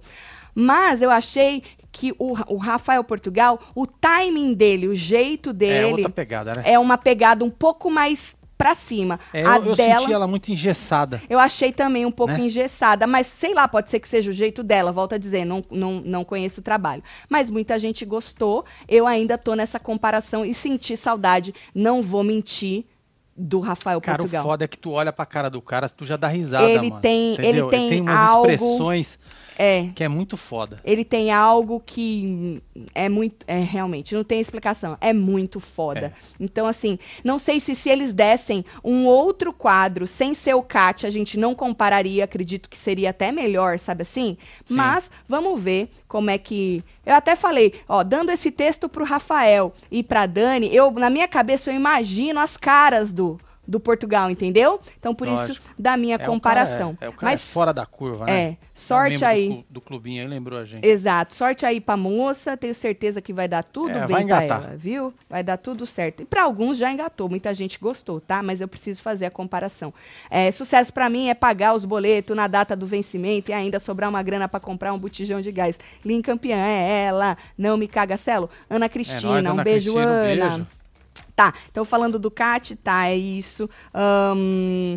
Mas eu achei que o, o Rafael Portugal, o timing dele, o jeito É dele, outra pegada, né? é, uma pegada um pouco mais pra cima. É, a eu, eu dela. senti ela muito engessada. Eu achei também um pouco Né? engessada, mas sei lá, pode ser que seja o jeito dela, volto a dizer, não, não, não conheço o trabalho. Mas muita gente gostou, eu ainda tô nessa comparação e senti saudade, não vou mentir, do Rafael Cara, Portugal. o foda é que tu olha pra cara do cara, tu já dá risada, Ele mano. tem- entendeu? ele tem umas algo- expressões É. que é muito foda. Ele tem algo que é muito. É, realmente, não tem explicação. É muito foda. É. Então, assim, não sei se se eles dessem um outro quadro sem ser o Cat, a gente não compararia. Acredito que seria até melhor, sabe assim? Sim. Mas vamos ver como é que. Eu até falei, ó, dando esse texto pro Rafael e pra Dani, eu, na minha cabeça, eu imagino as caras do. Do Portugal, entendeu? Então, por isso, Lógico. da minha É, comparação. cara, é, é o cara Mas é fora da curva, né? é, sorte membro aí. Do, do clubinho aí lembrou a gente. Exato. Sorte aí pra moça. Tenho certeza que vai dar tudo É, bem vai pra ela, viu? Vai dar tudo certo. E pra alguns já engatou. Muita gente gostou, tá? Mas eu preciso fazer a comparação. É, sucesso pra mim é pagar os boletos na data do vencimento e ainda sobrar uma grana pra comprar um botijão de gás. Lin campeã é ela. Não me caga, Celo. Ana Cristina, um beijo, Cristina, um Ana. beijo. Tá, então falando do Cat, tá, é isso. Ahn,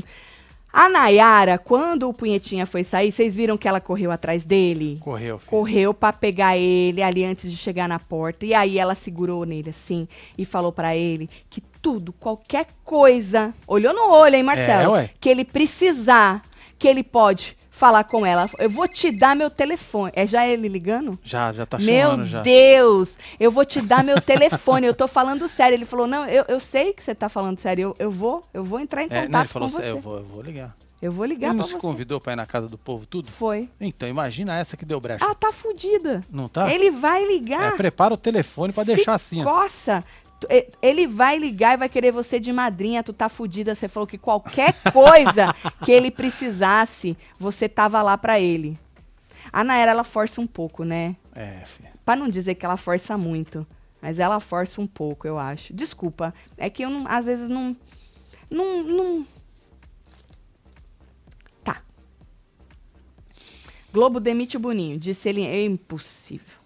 a Nayara, quando o Punhetinha foi sair, vocês viram que ela correu atrás dele? Correu, filho. correu pra pegar ele ali antes de chegar na porta. E aí ela segurou nele assim e falou pra ele que tudo, qualquer coisa, olhou no olho, hein, Marcelo? É, ué. Que ele precisar, que ele pode falar com ela. Eu vou te dar meu telefone. É já ele ligando? Já, já tá meu chamando já. Deus, eu vou te dar meu telefone. Eu tô falando sério. Ele falou: Não, eu, eu sei que você tá falando sério. Eu, eu vou, eu vou entrar em É, contato não, ele falou com assim, você. eu vou, eu vou ligar. Eu vou ligar Ele pra se você. convidou pra ir na casa do povo tudo? Foi. Então, imagina essa que deu brecha. Ah, tá fudida. não tá? Ele vai ligar. É, prepara o telefone pra Se deixar assim, ó. Coça. Ele vai ligar e vai querer você de madrinha, tu tá fudida. Você falou que qualquer coisa que ele precisasse, você tava lá pra ele. A Naera, ela força um pouco, né? É, filho. Pra não dizer que ela força muito. Mas ela força um pouco, eu acho. Desculpa. É que eu, não, às vezes, não... Não... não... Tá. Globo demite o Boninho. Disse ele, é impossível.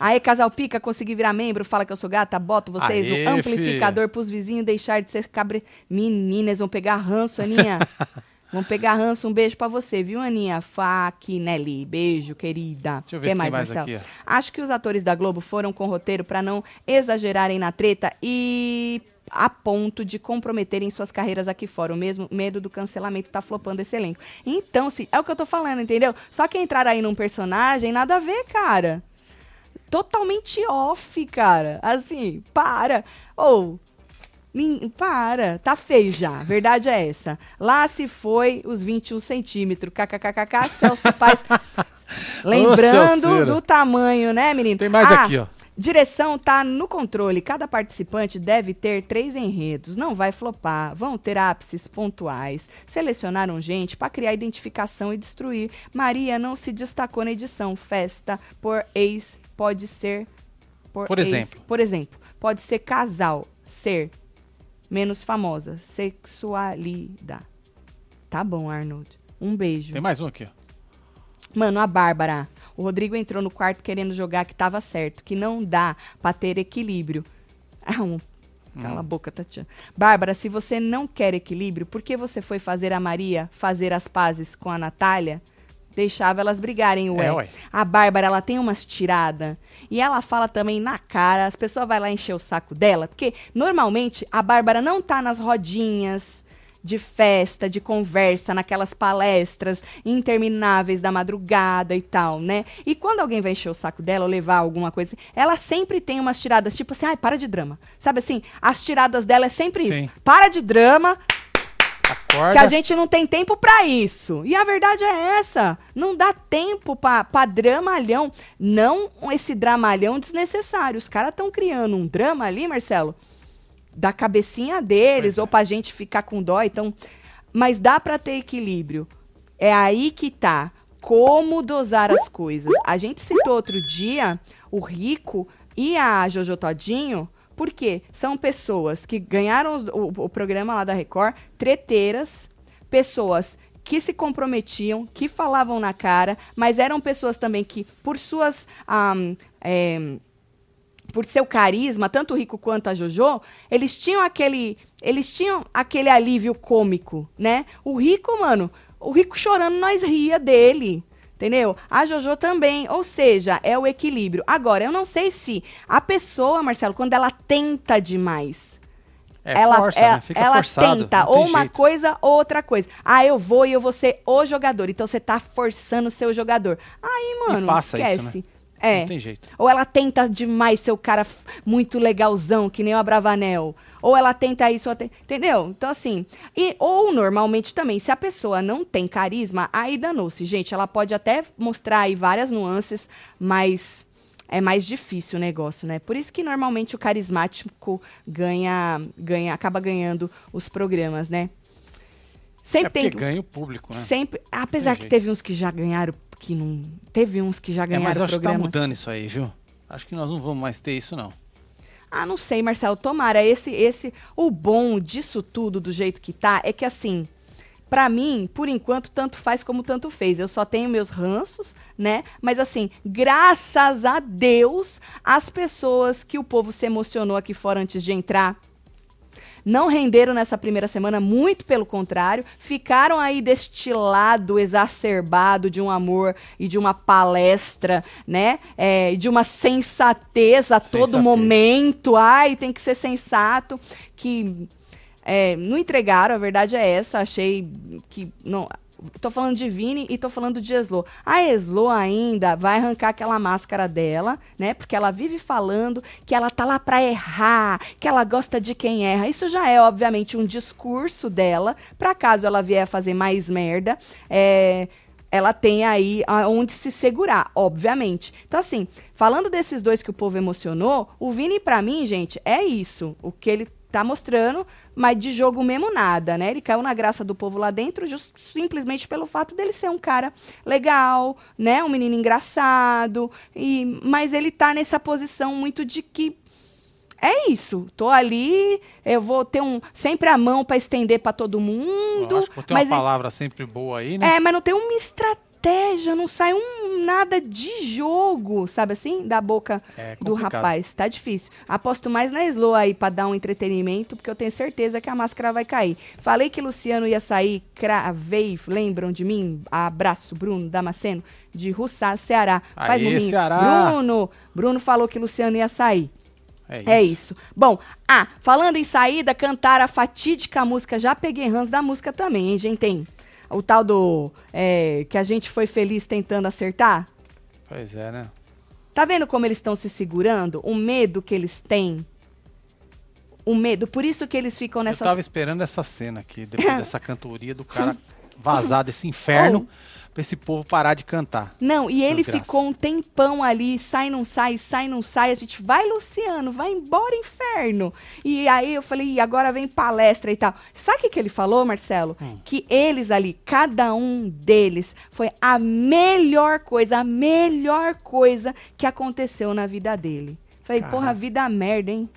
Aí, Casal Pica, consegui virar membro, fala que eu sou gata, boto vocês Aê, no amplificador pros vizinhos deixar de ser cabre... Meninas, vão pegar ranço, Aninha. vão pegar ranço, um beijo pra você, viu, Aninha? Faquinelli, beijo, querida. Deixa eu ver Quer se mais, mais Marcelo? aqui, Acho que os atores da Globo foram com roteiro pra não exagerarem na treta e a ponto de comprometerem suas carreiras aqui fora. O mesmo medo do cancelamento tá flopando esse elenco. Então, se, é o que eu tô falando, entendeu? Só que entrar aí num personagem, nada a ver, cara. Totalmente off, cara. Assim, para. Ou. nin- para, tá feio já. Verdade é essa. Lá se foi os 21 centímetros. KKKKK, Celso Paz. Lembrando Celceira. do tamanho, né, menino? Tem mais Ah, aqui, ó. Direção tá no controle. Cada participante deve ter três enredos. Não vai flopar. Vão ter ápices pontuais. Selecionaram gente para criar identificação e destruir. Maria não se destacou na edição. Festa por ex pode ser. Por ex. exemplo. Por exemplo, pode ser casal. Ser menos famosa. Sexualidade. Tá bom, Arnold. Um beijo. Tem mais um aqui, ó. Mano, a Bárbara. O Rodrigo entrou no quarto querendo jogar que tava certo, que não dá pra ter equilíbrio. Ah, um- Cala a boca, Tatiana. Bárbara, se você não quer equilíbrio, por que você foi fazer a Maria fazer as pazes com a Natália? Deixava elas brigarem, ué. É, ué. A Bárbara, ela tem umas tiradas. E ela fala também na cara. As pessoas vão lá encher o saco dela. Porque, normalmente, a Bárbara não tá nas rodinhas de festa, de conversa, naquelas palestras intermináveis da madrugada e tal, né? E quando alguém vai encher o saco dela ou levar alguma coisa, ela sempre tem umas tiradas, tipo assim, ai, para de drama. Sabe assim? As tiradas dela é sempre Sim. isso. Para de drama, Acorda. que a gente não tem tempo pra isso. E a verdade é essa. Não dá tempo pra, pra dramalhão. Não esse dramalhão desnecessário. Os caras estão criando um drama ali, Marcelo, da cabecinha deles, Pois é. ou pra gente ficar com dó. Então, mas dá pra ter equilíbrio. É aí que tá. Como dosar as coisas. A gente citou outro dia o Rico e a Jojo Todinho, porque são pessoas que ganharam os- o, o programa lá da Record, treteiras, pessoas que se comprometiam, que falavam na cara, mas eram pessoas também que, por suas. ahm, é, por seu carisma, tanto o Rico quanto a Jojo, eles tinham aquele, eles tinham aquele alívio cômico, né? O Rico, mano, o Rico chorando, nós ria dele. Entendeu? A Jojo também, ou seja, é o equilíbrio. Agora, eu não sei se a pessoa, Marcelo, quando ela tenta demais, É, ela força, ela, né? Fica ela forçado, tenta ou uma jeito. coisa ou outra coisa. Ah, eu vou e eu vou ser o jogador. Então você tá forçando o seu jogador. Aí, mano, passa isso, esquece. né? É. Não tem jeito. Ou ela tenta demais ser o cara muito legalzão, que nem o Abravanel. Ou ela tenta isso, entendeu? Então, assim. E, ou, normalmente também, se a pessoa não tem carisma, aí danou-se. Gente, ela pode até mostrar aí várias nuances, mas é mais difícil o negócio, né? Por isso que normalmente o carismático ganha, ganha acaba ganhando os programas, né? Sempre É porque tem. ganha o público, né? Sempre, apesar Tem que jeito. teve uns que já ganharam, que não. Teve uns que já É, ganharam mas acho que tá mudando isso aí, viu? Acho que nós não vamos mais ter isso, não. Ah, não sei, Marcelo. Tomara. Esse, esse, o bom disso tudo, do jeito que tá, é que assim, pra mim, por enquanto, tanto faz como tanto fez. Eu só tenho meus ranços, né? Mas assim, graças a Deus, as pessoas que o povo se emocionou aqui fora antes de entrar. Não renderam nessa primeira semana, muito pelo contrário, ficaram aí deste lado exacerbado de um amor e de uma palestra, né? É, de uma sensatez a todo Sensatez. momento. Ai, tem que ser sensato. Que é, não entregaram, a verdade é essa. Achei que. Não, tô falando de Vini e tô falando de Eslo. A Eslo ainda vai arrancar aquela máscara dela, né? Porque ela vive falando que ela tá lá pra errar, que ela gosta de quem erra. Isso já é, obviamente, um discurso dela, pra caso ela vier fazer mais merda. É ela tem aí aonde se segurar, obviamente. Então, assim, falando desses dois que o povo emocionou, o Vini, pra mim, gente, é isso. O que ele tá mostrando, mas de jogo mesmo nada, né? Ele caiu na graça do povo lá dentro, just- simplesmente pelo fato dele ser um cara legal, né? Um menino engraçado. E, mas ele tá nessa posição muito de que é isso. Tô ali, eu vou ter um sempre a mão pra estender pra todo mundo. Lógico, tem uma é- palavra sempre boa aí, né? é, mas não tem uma estratégia, não sai um nada de jogo, sabe assim? Da boca É do rapaz. Tá difícil. Aposto mais na Slow aí pra dar um entretenimento, porque eu tenho certeza que a máscara vai cair. Falei que Luciano ia sair, cravei, lembram de mim? Abraço, Bruno Damasceno, de Russá, Ceará. Faz murrinho. Ceará! Bruno, Bruno falou que Luciano ia sair. É isso. É isso. Bom, ah, falando em saída, cantar a fatídica música. Já peguei ranço da música também, hein, gente? Tem o tal do. é, que a gente foi feliz tentando acertar. Pois é, né? Tá vendo como eles estão se segurando? O medo que eles têm. O medo. Por isso que eles ficam Eu nessas. tava esperando essa cena aqui, depois dessa cantoria do cara vazar desse inferno, pra esse povo parar de cantar. Não, e ele Desgraça. ficou um tempão ali, sai, não sai, sai, não sai. A gente, vai, Luciano, vai embora, inferno. E aí eu falei, e agora vem palestra e tal. Sabe o que, que ele falou, Marcelo? Hum. Que eles ali, cada um deles, foi a melhor coisa, a melhor coisa que aconteceu na vida dele. Falei, Caraca. porra, vida merda, hein?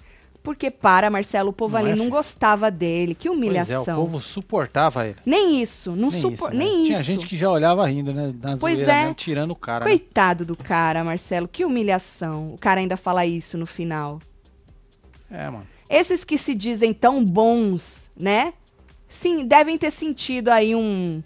Porque para, Marcelo, o povo Não ali é, não gostava dele. Que Pois é, humilhação. o povo suportava ele. Nem isso, não Nem, supo... isso, né? nem Tinha isso. gente que já olhava rindo, né? Na Pois zoeira é. mesmo, tirando o cara. né? Coitado do cara, Marcelo, que humilhação. O cara ainda fala isso no final. É, mano. Esses que se dizem tão bons, né? Sim, devem ter sentido aí um,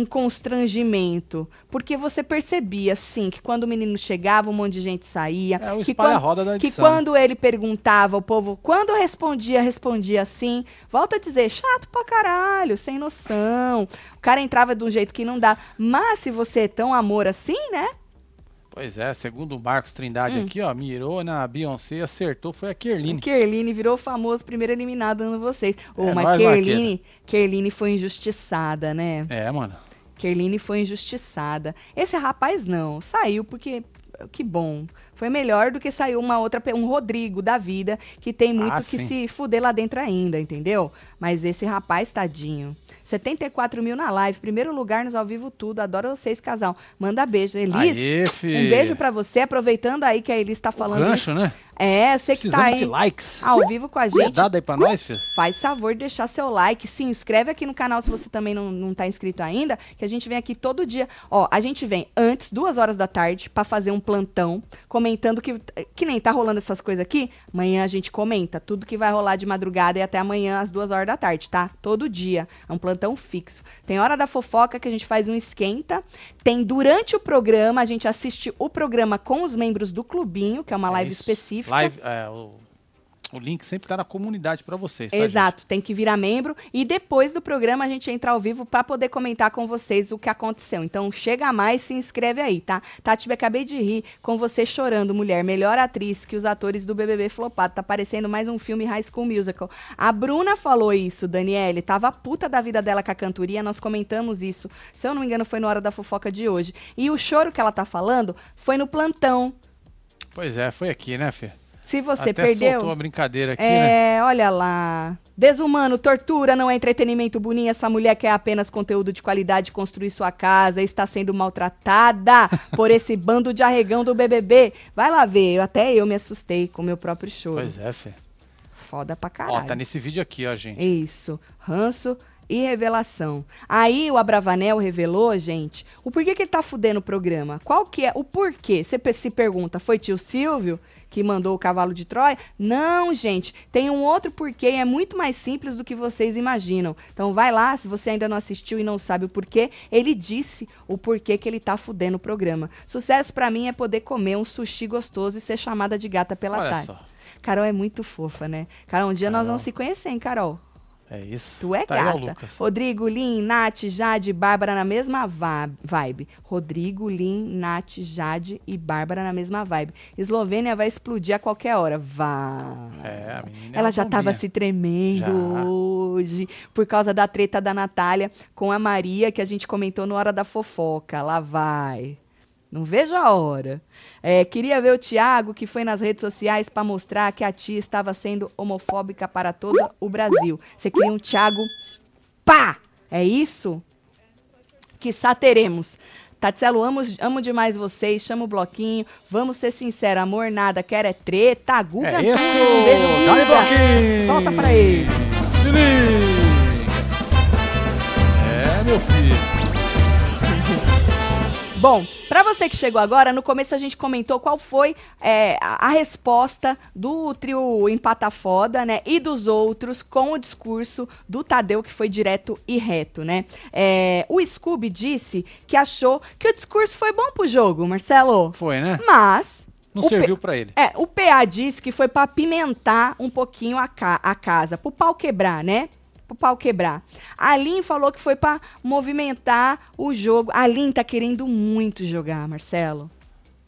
um constrangimento. Porque você percebia, sim, que quando o menino chegava, um monte de gente saía. É o que espalha-roda da que quando ele perguntava, o povo, quando respondia, respondia assim. Volta a dizer, chato pra caralho, sem noção. O cara entrava de um jeito que não dá. Mas se você é tão amor assim, né? Pois é, segundo o Marcos Trindade Hum. aqui, ó, mirou na Beyoncé, acertou, foi a Kerline. Kerline virou famoso primeiro eliminado dando vocês. Ô, É mas Kerline, Kerline foi injustiçada, né? É, mano. Kerline foi injustiçada. Esse rapaz não, saiu porque que bom. Foi melhor do que saiu uma outra, um Rodrigo da vida, que tem muito Ah, que se fuder lá dentro ainda, entendeu? Mas esse rapaz, tadinho. 74 mil na live, primeiro lugar nos ao vivo tudo. Adoro vocês, casal. Manda beijo. Elis, Aê, um beijo pra você. Aproveitando aí que a Elis tá falando. Gancho, né? É, você que tá aí de likes. ao vivo com a gente. Cuidado aí pra nós, filho. Faz favor de deixar seu like, se inscreve aqui no canal se você também não, não tá inscrito ainda, que a gente vem aqui todo dia. Ó, a gente vem antes, duas horas da tarde, pra fazer um plantão, comentando que, que nem tá rolando essas coisas aqui, amanhã a gente comenta tudo que vai rolar de madrugada e até amanhã às duas horas da tarde, tá? Todo dia. É um plantão fixo. Tem hora da fofoca que a gente faz um esquenta, tem durante o programa, a gente assiste o programa com os membros do clubinho, que é uma É live isso. específica. Live, é, o O link sempre tá na comunidade pra vocês, tá, Exato, tem que virar membro e depois do programa a gente entra ao vivo para poder comentar com vocês o que aconteceu. Então chega mais, se inscreve aí, tá? Tati, eu acabei de rir com você chorando, mulher, melhor atriz que os atores do BBB flopado. Tá parecendo mais um filme High School Musical. A Bruna falou isso, Daniele, tava puta da vida dela com a cantoria, nós comentamos isso. Se eu não me engano foi na hora da fofoca de hoje. E o choro que ela tá falando foi no plantão. Pois é, foi aqui, né, Fê? Se você Até perdeu, soltou a brincadeira aqui, né? É, olha lá. Desumano, tortura, não é entretenimento boninho. Essa mulher quer apenas conteúdo de qualidade, construir sua casa, está sendo maltratada por esse bando de arregão do BBB. Vai lá ver, eu- até eu me assustei com o meu próprio choro. Pois é, Fê. Foda pra Ó, caralho. tá nesse vídeo aqui, ó, gente. Isso, ranço e revelação. Aí o Abravanel revelou, gente, o porquê que ele tá fudendo o programa. Qual que é o porquê? Você se pergunta, foi tio Silvio que mandou o cavalo de Troia? Não, gente, tem um outro porquê e é muito mais simples do que vocês imaginam. Então vai lá, se você ainda não assistiu e não sabe o porquê, ele disse o porquê que ele tá fudendo o programa. Sucesso pra mim é poder comer um sushi gostoso e ser chamada de gata pela Olha tarde. só. Carol é muito fofa, né? Carol, um dia nós Carol. vamos se conhecer, hein, Carol? É isso. Tu é tá gata. Rodrigo, Lin, Nath, Jade e Bárbara na mesma vibe. Rodrigo, Lin, Nath, Jade e Bárbara na mesma vibe. Eslovênia vai explodir a qualquer hora. Vai. É, a menina é Ela já tava se tremendo Já. hoje por causa da treta da Natália com a Maria, que a gente comentou no Hora da Fofoca. Lá vai. Não vejo a hora. É, queria ver o Thiago, que foi nas redes sociais para mostrar que a tia estava sendo homofóbica para todo o Brasil. Você queria um Thiago pá! É isso? Que teremos. Tatselo, amo, amo demais vocês, chama o bloquinho. Vamos ser sinceros, amor nada, quer é treta. Guga, É isso! Beijo, Guga. bloquinho! Solta pra ele. Se liga! É, meu filho. Bom, pra você que chegou agora, no começo a gente comentou qual foi é, a, resposta do trio Empata Foda, né? E dos outros com o discurso do Tadeu, que foi direto e reto, né? É, o Scooby disse que achou que o discurso foi bom pro jogo, Marcelo. Foi, né? Mas. Não o serviu P- pra ele. É, o PA disse que foi pra pimentar um pouquinho a, ca- a casa, pro pau quebrar, né? Pro pau quebrar. A Lin falou que foi pra movimentar o jogo. A Lin tá querendo muito jogar, Marcelo.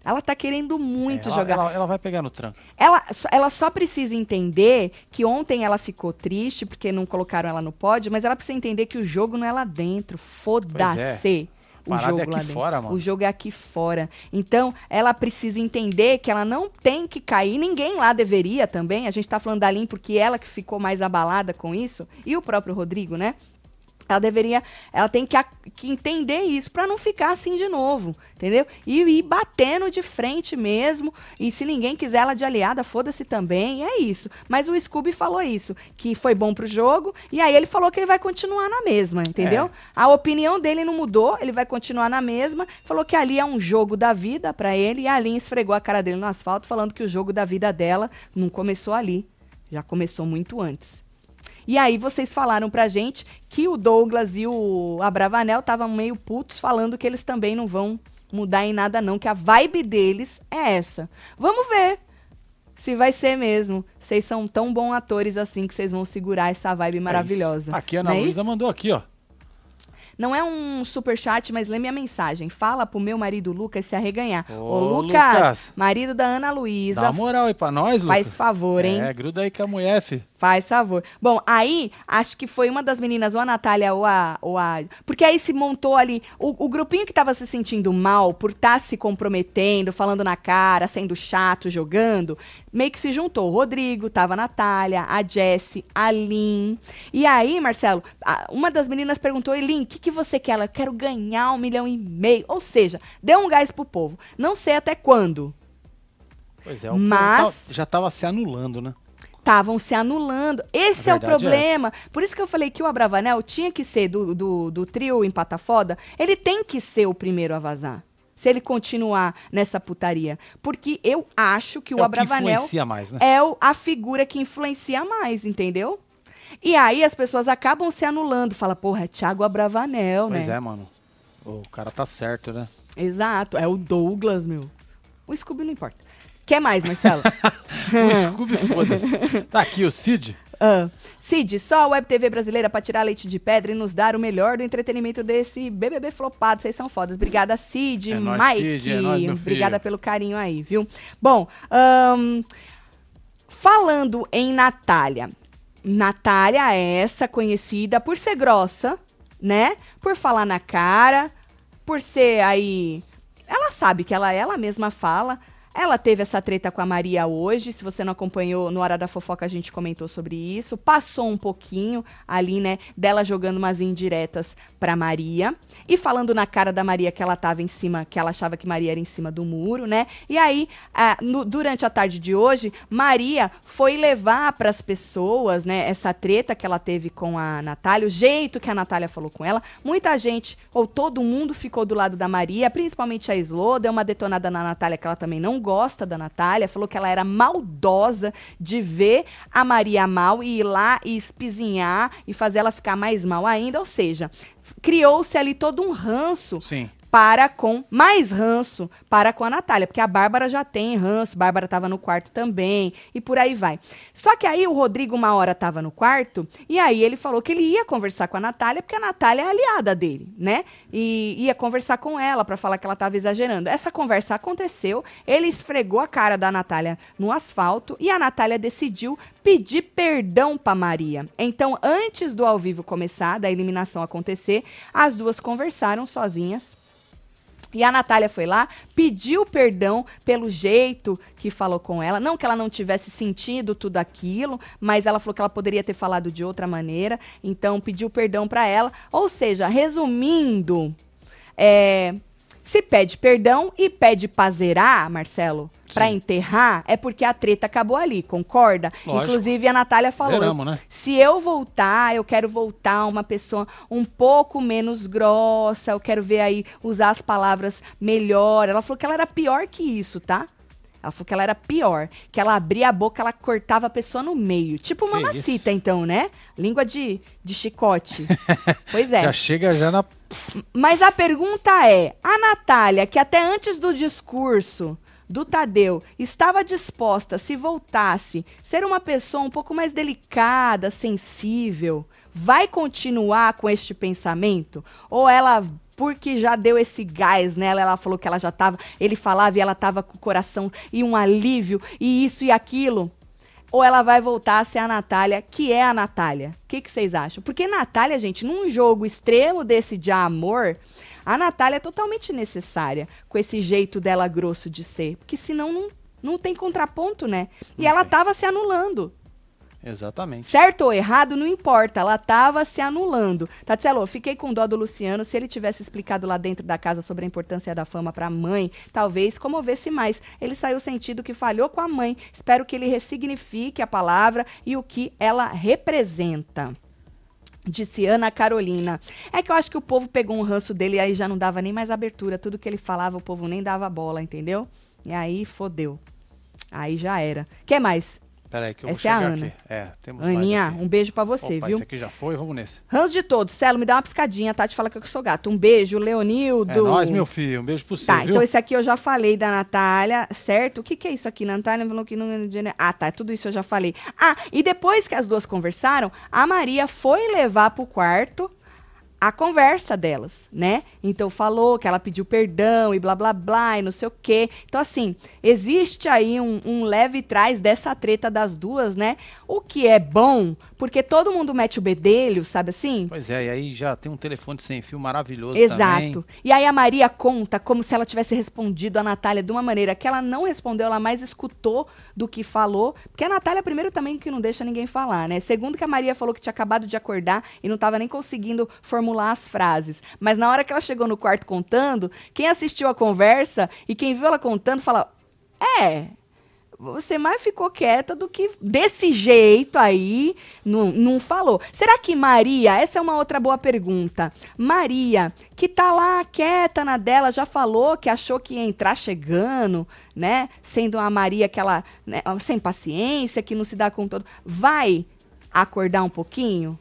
Ela tá querendo muito É, ela, jogar. Ela, ela vai pegar no tranco. Ela, ela só precisa entender que ontem ela ficou triste porque não colocaram ela no pódio, mas ela precisa entender que o jogo não é lá dentro. Foda-se. O Parada é jogo aqui lá dentro. fora, mano. O jogo é aqui fora. Então, ela precisa entender que ela não tem que cair. Ninguém lá deveria também. A gente tá falando da Lin porque ela que ficou mais abalada com isso. E o próprio Rodrigo, né? Ela deveria, ela tem que, que entender isso pra não ficar assim de novo, entendeu? E ir batendo de frente mesmo. E se ninguém quiser ela de aliada, foda-se também. É isso. Mas o Scooby falou isso, que foi bom pro jogo. E aí ele falou que ele vai continuar na mesma, entendeu? É. A opinião dele não mudou, ele vai continuar na mesma. Falou que ali é um jogo da vida pra ele. E a Aline esfregou a cara dele no asfalto, falando que o jogo da vida dela não começou ali. Já começou muito antes. E aí vocês falaram pra gente que o Douglas e o Abravanel estavam meio putos falando que eles também não vão mudar em nada não, que a vibe deles é essa. Vamos ver se vai ser mesmo. Vocês são tão bons atores assim que vocês vão segurar essa vibe maravilhosa. É Aqui a Ana é Luísa mandou aqui, ó. Não é um super chat, mas lê minha mensagem. Fala pro meu marido Lucas se arreganhar. Ô, Ô, Lucas, Lucas. marido da Ana Dá Luísa, uma moral aí pra nós, Lucas. faz favor, hein? É, gruda aí com a mulher, fi. Faz favor. Bom, aí, acho que foi uma das meninas, ou a Natália ou a. Ou a porque aí se montou ali. O, o grupinho que tava se sentindo mal por estar se comprometendo, falando na cara, sendo chato, jogando, meio que se juntou. O Rodrigo, tava a Natália, a Jessie, a Lin. E aí, Marcelo, uma das meninas perguntou: Lin, o que, que você quer? Ela, eu quero ganhar um milhão e meio. Ou seja, deu um gás pro povo. Não sei até quando. Pois é, o Mas- tá- já tava se anulando, né? estavam se anulando. Esse é o é problema. Por isso que eu falei que o Abravanel tinha que ser do, do, do trio empata foda. Ele tem que ser o primeiro a vazar. Se ele continuar nessa putaria. Porque eu acho que o é o que Abravanel influencia mais, né? é o- a figura que influencia mais, entendeu? E aí as pessoas acabam se anulando. Fala, porra, é Thiago Abravanel, Pois né? é, mano. O cara tá certo, né? Exato, é o Douglas, meu. O Scooby não importa. Quer mais, Marcelo? o Scooby, foda-se. Tá aqui o Cid. Ah. Cid, só a Web TV brasileira pra tirar leite de pedra e nos dar o melhor do entretenimento desse BBB flopado. Vocês são fodas. Obrigada, Cid, É nóis, Mike. Cid, é nóis, Obrigada pelo carinho aí, viu? Bom, ahn, falando em Natália. Natália é essa conhecida por ser grossa, né? Por falar na cara, por ser aí. Ela sabe que ela ela mesma fala. Ela teve essa treta com a Maria hoje. Se você não acompanhou, no Hora da Fofoca a gente comentou sobre isso. Passou um pouquinho ali, né? Dela jogando umas indiretas pra Maria. E falando na cara da Maria que ela tava em cima, que ela achava que Maria era em cima do muro, né? E aí, no- durante a tarde de hoje, Maria foi levar pras pessoas, né? Essa treta que ela teve com a Natália, o jeito que a Natália falou com ela. Muita gente, ou todo mundo, ficou do lado da Maria, principalmente a Slo, deu uma detonada na Natália, que ela também não gosta da Natália, falou que ela era maldosa de ver a Maria mal e ir lá e espizinhar e fazer ela ficar mais mal ainda. Ou seja, criou-se ali todo um ranço Sim. Para com mais ranço para com a Natália, porque a Bárbara já tem ranço, Bárbara tava no quarto também e por aí vai. Só que aí o Rodrigo uma hora tava no quarto e aí ele falou que ele ia conversar com a Natália, porque a Natália é aliada dele, né? E ia conversar com ela para falar que ela tava exagerando. Essa conversa aconteceu, ele esfregou a cara da Natália no asfalto e a Natália decidiu pedir perdão para Maria. Então, antes do ao vivo começar, da eliminação acontecer, as duas conversaram sozinhas. E a Natália foi lá, pediu perdão pelo jeito que falou com ela. Não que ela não tivesse sentido tudo aquilo, mas ela falou que ela poderia ter falado de outra maneira. Então, pediu perdão pra ela. Ou seja, resumindo, é, se pede perdão e pede pra zerar, Marcelo, pra Sim. enterrar, é porque a treta acabou ali, concorda? Lógico. Inclusive, a Natália falou. Zeramos, né? Se eu voltar, eu quero voltar uma pessoa um pouco menos grossa, eu quero ver aí usar as palavras melhor. Ela falou que ela era pior que isso, tá? Ela falou que ela era pior, que ela abria a boca, ela cortava a pessoa no meio. Tipo Que mamacita, isso? então, né? Língua de, de chicote. pois é. Já chega já na. Mas a pergunta é: a Natália, que até antes do discurso do Tadeu estava disposta, se voltasse, ser uma pessoa um pouco mais delicada, sensível, vai continuar com este pensamento? Ou ela, porque já deu esse gás nela, ela falou que ela já tava, ele falava e ela tava com o coração e um alívio e isso e aquilo? ou ela vai voltar a ser a Natália, que é a Natália? O que, que vocês acham? Porque Natália, gente, num jogo extremo desse de amor, a Natália é totalmente necessária com esse jeito dela grosso de ser. Porque senão não, não tem contraponto, né? E ela tava se anulando. Exatamente. Certo ou errado, não importa. Ela tava se anulando. Tatselo, fiquei com dó do Luciano. Se ele tivesse explicado lá dentro da casa sobre a importância da fama pra mãe, talvez comovesse mais. Ele saiu sentido que falhou com a mãe. Espero que ele ressignifique a palavra e o que ela representa. Disse Ana Carolina. É que eu acho que o povo pegou um ranço dele e aí já não dava nem mais abertura. Tudo que ele falava, o povo nem dava bola, entendeu? E aí fodeu. Aí já era. Quer mais? Peraí, que eu Essa vou é a Ana. aqui. É, temos Aninha, aqui. um beijo pra você, Opa, viu? esse aqui já foi, vamos nesse. Ranço de todos. Celo, me dá uma piscadinha. A Tati fala que eu sou gato. Um beijo, Leonildo. É nóis, meu filho. Um beijo pro Tá, viu? então esse aqui eu já falei da Natália, certo? O que, que é isso aqui? Natália falou que não. Ah, tá, tudo isso eu já falei. Ah, e depois que as duas conversaram, a Maria foi levar pro quarto a conversa delas, né? Então falou que ela pediu perdão e blá blá blá e não sei o quê. Então, assim, existe aí um, um leve trás dessa treta das duas, né? O que é bom, porque todo mundo mete o bedelho, sabe assim? Pois é, e aí já tem um telefone sem fio maravilhoso Exato. E aí a Maria conta como se ela tivesse respondido a Natália de uma maneira que ela não respondeu, ela mais escutou do que falou. Porque a Natália, primeiro, também que não deixa ninguém falar, né? Segundo, que a Maria falou que tinha acabado de acordar e não estava nem conseguindo formular as frases. Mas na hora que ela chegou no quarto contando, quem assistiu a conversa e quem viu ela contando fala: É, você mais ficou quieta do que desse jeito aí, não, não falou. Será que Maria, essa é uma outra boa pergunta. Maria, que tá lá quieta na dela, já falou que achou que ia entrar chegando, né? Sendo a Maria aquela, né, sem paciência, que não se dá com todo. Vai acordar um pouquinho?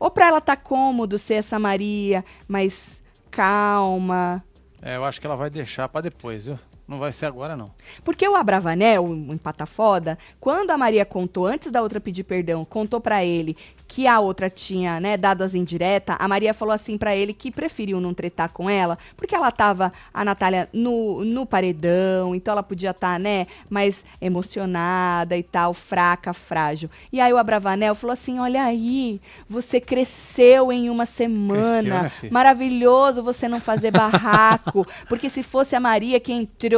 Ou pra ela tá cômodo ser essa Maria, mais calma? É, eu acho que ela vai deixar pra depois, viu? Não vai ser agora, não. Porque o Abravanel, o empata foda, quando a Maria contou, antes da outra pedir perdão, contou pra ele que a outra tinha, né, dado as indiretas, a Maria falou assim pra ele que preferiu não tretar com ela, porque ela tava, a Natália, no, no paredão, então ela podia estar, né, mais emocionada e tal, fraca, frágil. E aí o Abravanel falou assim, olha aí, você cresceu em uma semana, Cresceu, né, maravilhoso você não fazer barraco, porque se fosse a Maria que entrou,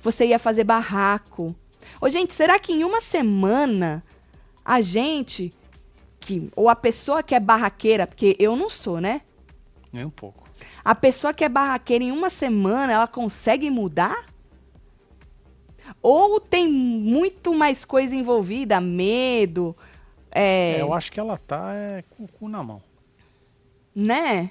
você ia fazer barraco. Ô, gente, será que em uma semana a gente que ou a pessoa que é barraqueira, porque eu não sou, né? Nem um pouco. A pessoa que é barraqueira em uma semana, ela consegue mudar? Ou tem muito mais coisa envolvida, medo, é, É, eu acho que ela tá é, com o cu na mão. né?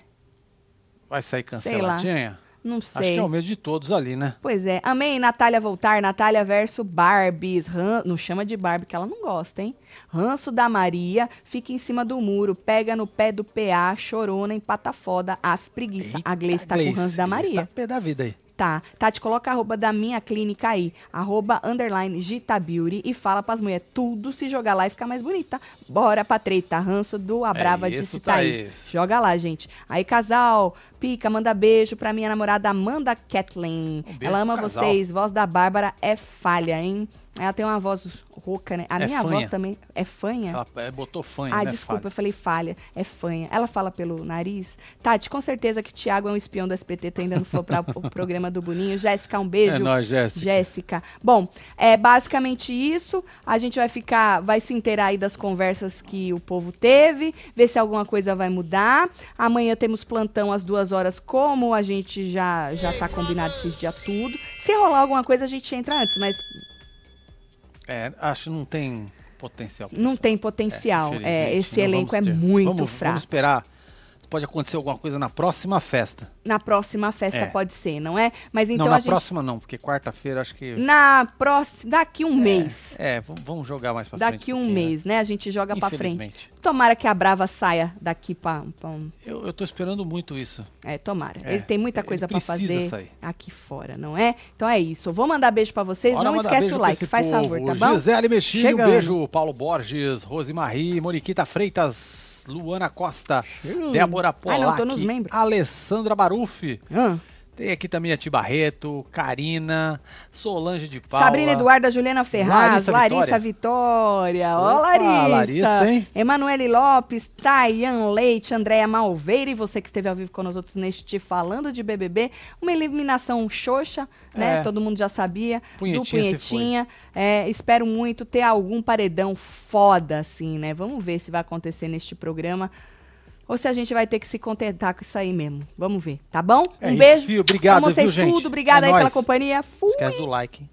Vai sair canceladinha? Não Acho sei. que é o medo de todos ali, né? Pois é. Amém, Natália voltar. Natália versus Barbies. Ran... Não chama de Barbie, que ela não gosta, hein? Ranço da Maria. Fica em cima do muro. Pega no pé do PA. Chorona, empata foda. Af, preguiça. a Gleice tá com Gleice, ranço da Gleice Maria. Tá pé da vida aí. Tá. Tati, coloca a arroba da minha clínica aí. Arroba underline Gita Beauty e fala pras mulheres tudo se jogar lá e ficar mais bonita. Bora pra treta. Ranço do Abrava É de Citaís. Thaís. Joga lá, gente. Aí, casal, pica, manda beijo pra minha namorada Amanda Kathleen. Um Ela ama vocês. Voz da Bárbara é falha, hein? Ela tem uma voz rouca, né? A É minha voz fanha. também é fanha. Ela é, botou fanha, Ah, né, desculpa, eu Fábio? falei falha. É fanha. Ela fala pelo nariz. Tati, com certeza que Thiago é um espião do SPT tentando flopar o programa do Boninho. Jéssica, um beijo. É nóis, Jéssica. Jéssica. Bom, é basicamente isso. A gente vai ficar, vai se inteirar aí das conversas que o povo teve, ver se alguma coisa vai mudar. Amanhã temos plantão às duas horas, como a gente já já tá combinado esses dias tudo. Se rolar alguma coisa, a gente entra antes, mas É, acho que não tem potencial. não tem potencial. É, infelizmente, esse elenco é muito vamos, fraco. Vamos esperar. Pode acontecer alguma coisa na próxima festa. Na próxima festa É. pode ser, não é? Mas então não, na a gente próxima não, porque quarta-feira acho que... na próxima daqui um mês. É, vamos jogar mais pra frente. Daqui um né? mês, né? A gente joga pra frente. Tomara que a Brava saia daqui pra. pra um- Eu, eu tô esperando muito isso. é, tomara. É, ele tem muita coisa pra precisa fazer sair. aqui fora, não é? Então é isso. Eu vou mandar beijo pra vocês. Não esquece o like, faz povo. favor, tá bom? Gisele Mexilho, um beijo. Paulo Borges, Rosemarie, Moniquita Freitas, Luana Costa. Débora membros. Alessandra Barufi. Ah. Tem aqui também a Ti Barreto, Karina, Solange de Paula. Sabrina Eduarda, Juliana Ferraz, Larissa Larissa, Vitória. Vitória. Ó, Larissa. Larissa, hein? Emanuele Lopes, Tayan Leite, Andréia Malveira e você que esteve ao vivo com nós outros neste Falando de BBB. Uma eliminação xoxa, né? É. Todo mundo já sabia. Punhetinha do Punhetinha. É, espero muito ter algum paredão foda, assim, né? Vamos ver se vai acontecer neste programa. Ou se a gente vai ter que se contentar com isso aí mesmo. Vamos ver, tá bão? É um isso, beijo. Fio. Obrigado, Amo vocês viu, gente? tudo. Obrigada É aí pela nóis. companhia. Fui. Esquece do like, hein?